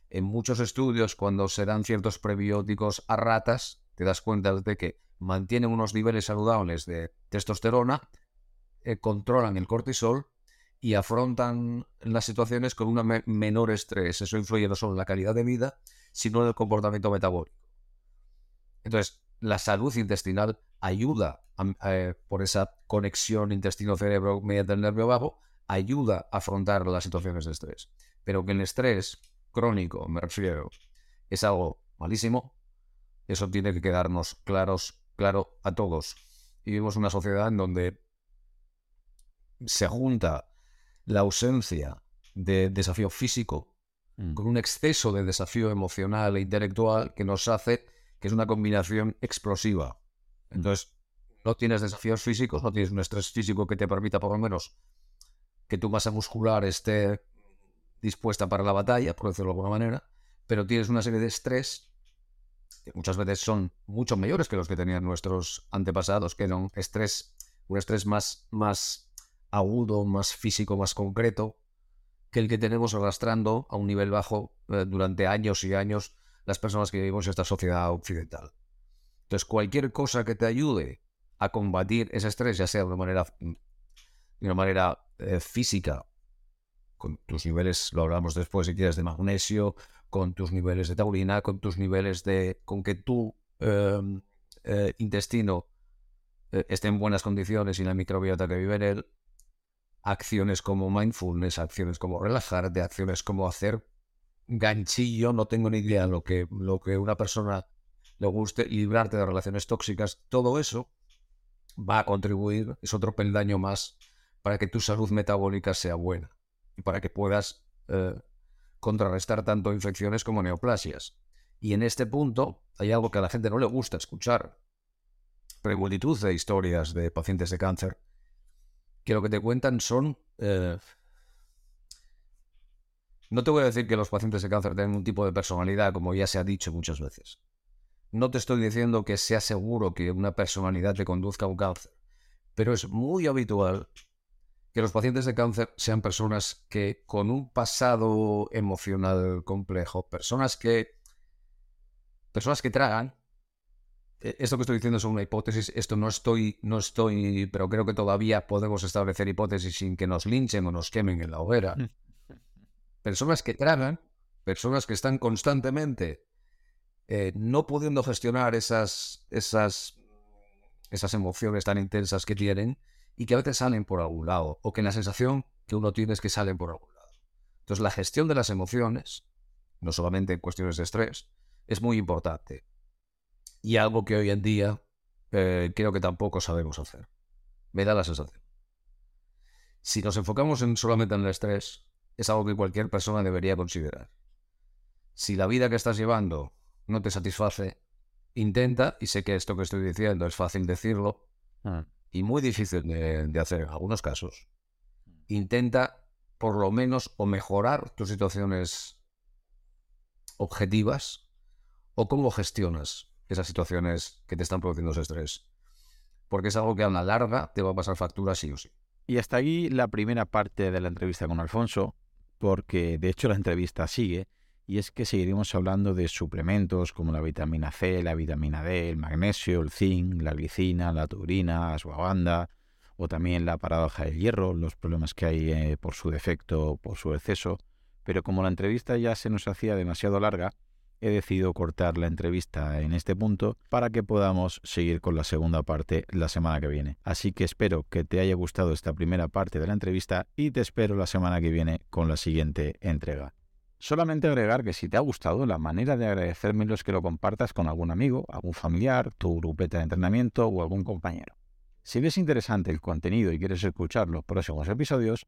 En muchos estudios, cuando se dan ciertos prebióticos a ratas, te das cuenta de que mantienen unos niveles saludables de testosterona, eh, controlan el cortisol y afrontan las situaciones con un menor estrés. Eso influye no solo en la calidad de vida, sino en el comportamiento metabólico. Entonces, la salud intestinal ayuda por esa conexión intestino-cerebro mediante el nervio vago, ayuda a afrontar las situaciones de estrés. Pero que el estrés crónico, me refiero, es algo malísimo, eso tiene que quedarnos claros claro a todos. Vivimos una sociedad en donde se junta la ausencia de desafío físico mm. con un exceso de desafío emocional e intelectual que nos hace que es una combinación explosiva. Mm. Entonces, no tienes desafíos físicos, no tienes un estrés físico que te permita por lo menos que tu masa muscular esté dispuesta para la batalla, por decirlo de alguna manera, pero tienes una serie de estrés que muchas veces son mucho mayores que los que tenían nuestros antepasados, que eran estrés, un estrés más, más agudo, más físico, más concreto, que el que tenemos arrastrando a un nivel bajo eh, durante años y años las personas que vivimos en esta sociedad occidental. Entonces, cualquier cosa que te ayude a combatir ese estrés, ya sea de una manera, de una manera eh, física, con tus niveles, lo hablamos después si quieres, de magnesio, con tus niveles de taurina, con tus niveles de... con que tu em, eh, intestino esté en buenas condiciones y la microbiota que vive en él, acciones como mindfulness, acciones como relajarte, acciones como hacer ganchillo, no tengo ni idea lo que, lo que una persona le guste, librarte de relaciones tóxicas, todo eso va a contribuir, es otro peldaño más para que tu salud metabólica sea buena y para que puedas eh, contrarrestar tanto infecciones como neoplasias. Y en este punto hay algo que a la gente no le gusta escuchar. Pero multitud de historias de pacientes de cáncer que lo que te cuentan son... Eh, no te voy a decir que los pacientes de cáncer tienen un tipo de personalidad, como ya se ha dicho muchas veces. No te estoy diciendo que sea seguro que una personalidad te conduzca a un cáncer, pero es muy habitual que los pacientes de cáncer sean personas que con un pasado emocional complejo, personas que personas que tragan esto que estoy diciendo es una hipótesis, esto no estoy no estoy, pero creo que todavía podemos establecer hipótesis sin que nos linchen o nos quemen en la hoguera. Mm. Personas que tragan, personas que están constantemente eh, no pudiendo gestionar esas esas esas emociones tan intensas que tienen y que a veces salen por algún lado, o que la sensación que uno tiene es que salen por algún lado. Entonces la gestión de las emociones, no solamente en cuestiones de estrés, es muy importante. Y algo que hoy en día eh, creo que tampoco sabemos hacer. Me da la sensación. Si nos enfocamos en solamente en el estrés, es algo que cualquier persona debería considerar. Si la vida que estás llevando no te satisface, intenta, y sé que esto que estoy diciendo es fácil decirlo, ah y muy difícil de, hacer en algunos casos, intenta por lo menos o mejorar tus situaciones objetivas o cómo gestionas esas situaciones que te están produciendo ese estrés. Porque es algo que a la larga te va a pasar factura sí o sí. Y hasta aquí la primera parte de la entrevista con Alfonso, porque de hecho la entrevista sigue y es que seguiremos hablando de suplementos como la vitamina C, la vitamina D, el magnesio, el zinc, la glicina, la taurina, la ashwagandha o también la paradoja del hierro, los problemas que hay eh, por su defecto por su exceso. Pero como la entrevista ya se nos hacía demasiado larga, he decidido cortar la entrevista en este punto para que podamos seguir con la segunda parte la semana que viene. Así que espero que te haya gustado esta primera parte de la entrevista y te espero la semana que viene con la siguiente entrega. Solamente agregar que si te ha gustado, la manera de agradecérmelo es que lo compartas con algún amigo, algún familiar, tu grupeta de entrenamiento o algún compañero. Si ves interesante el contenido y quieres escuchar los próximos episodios,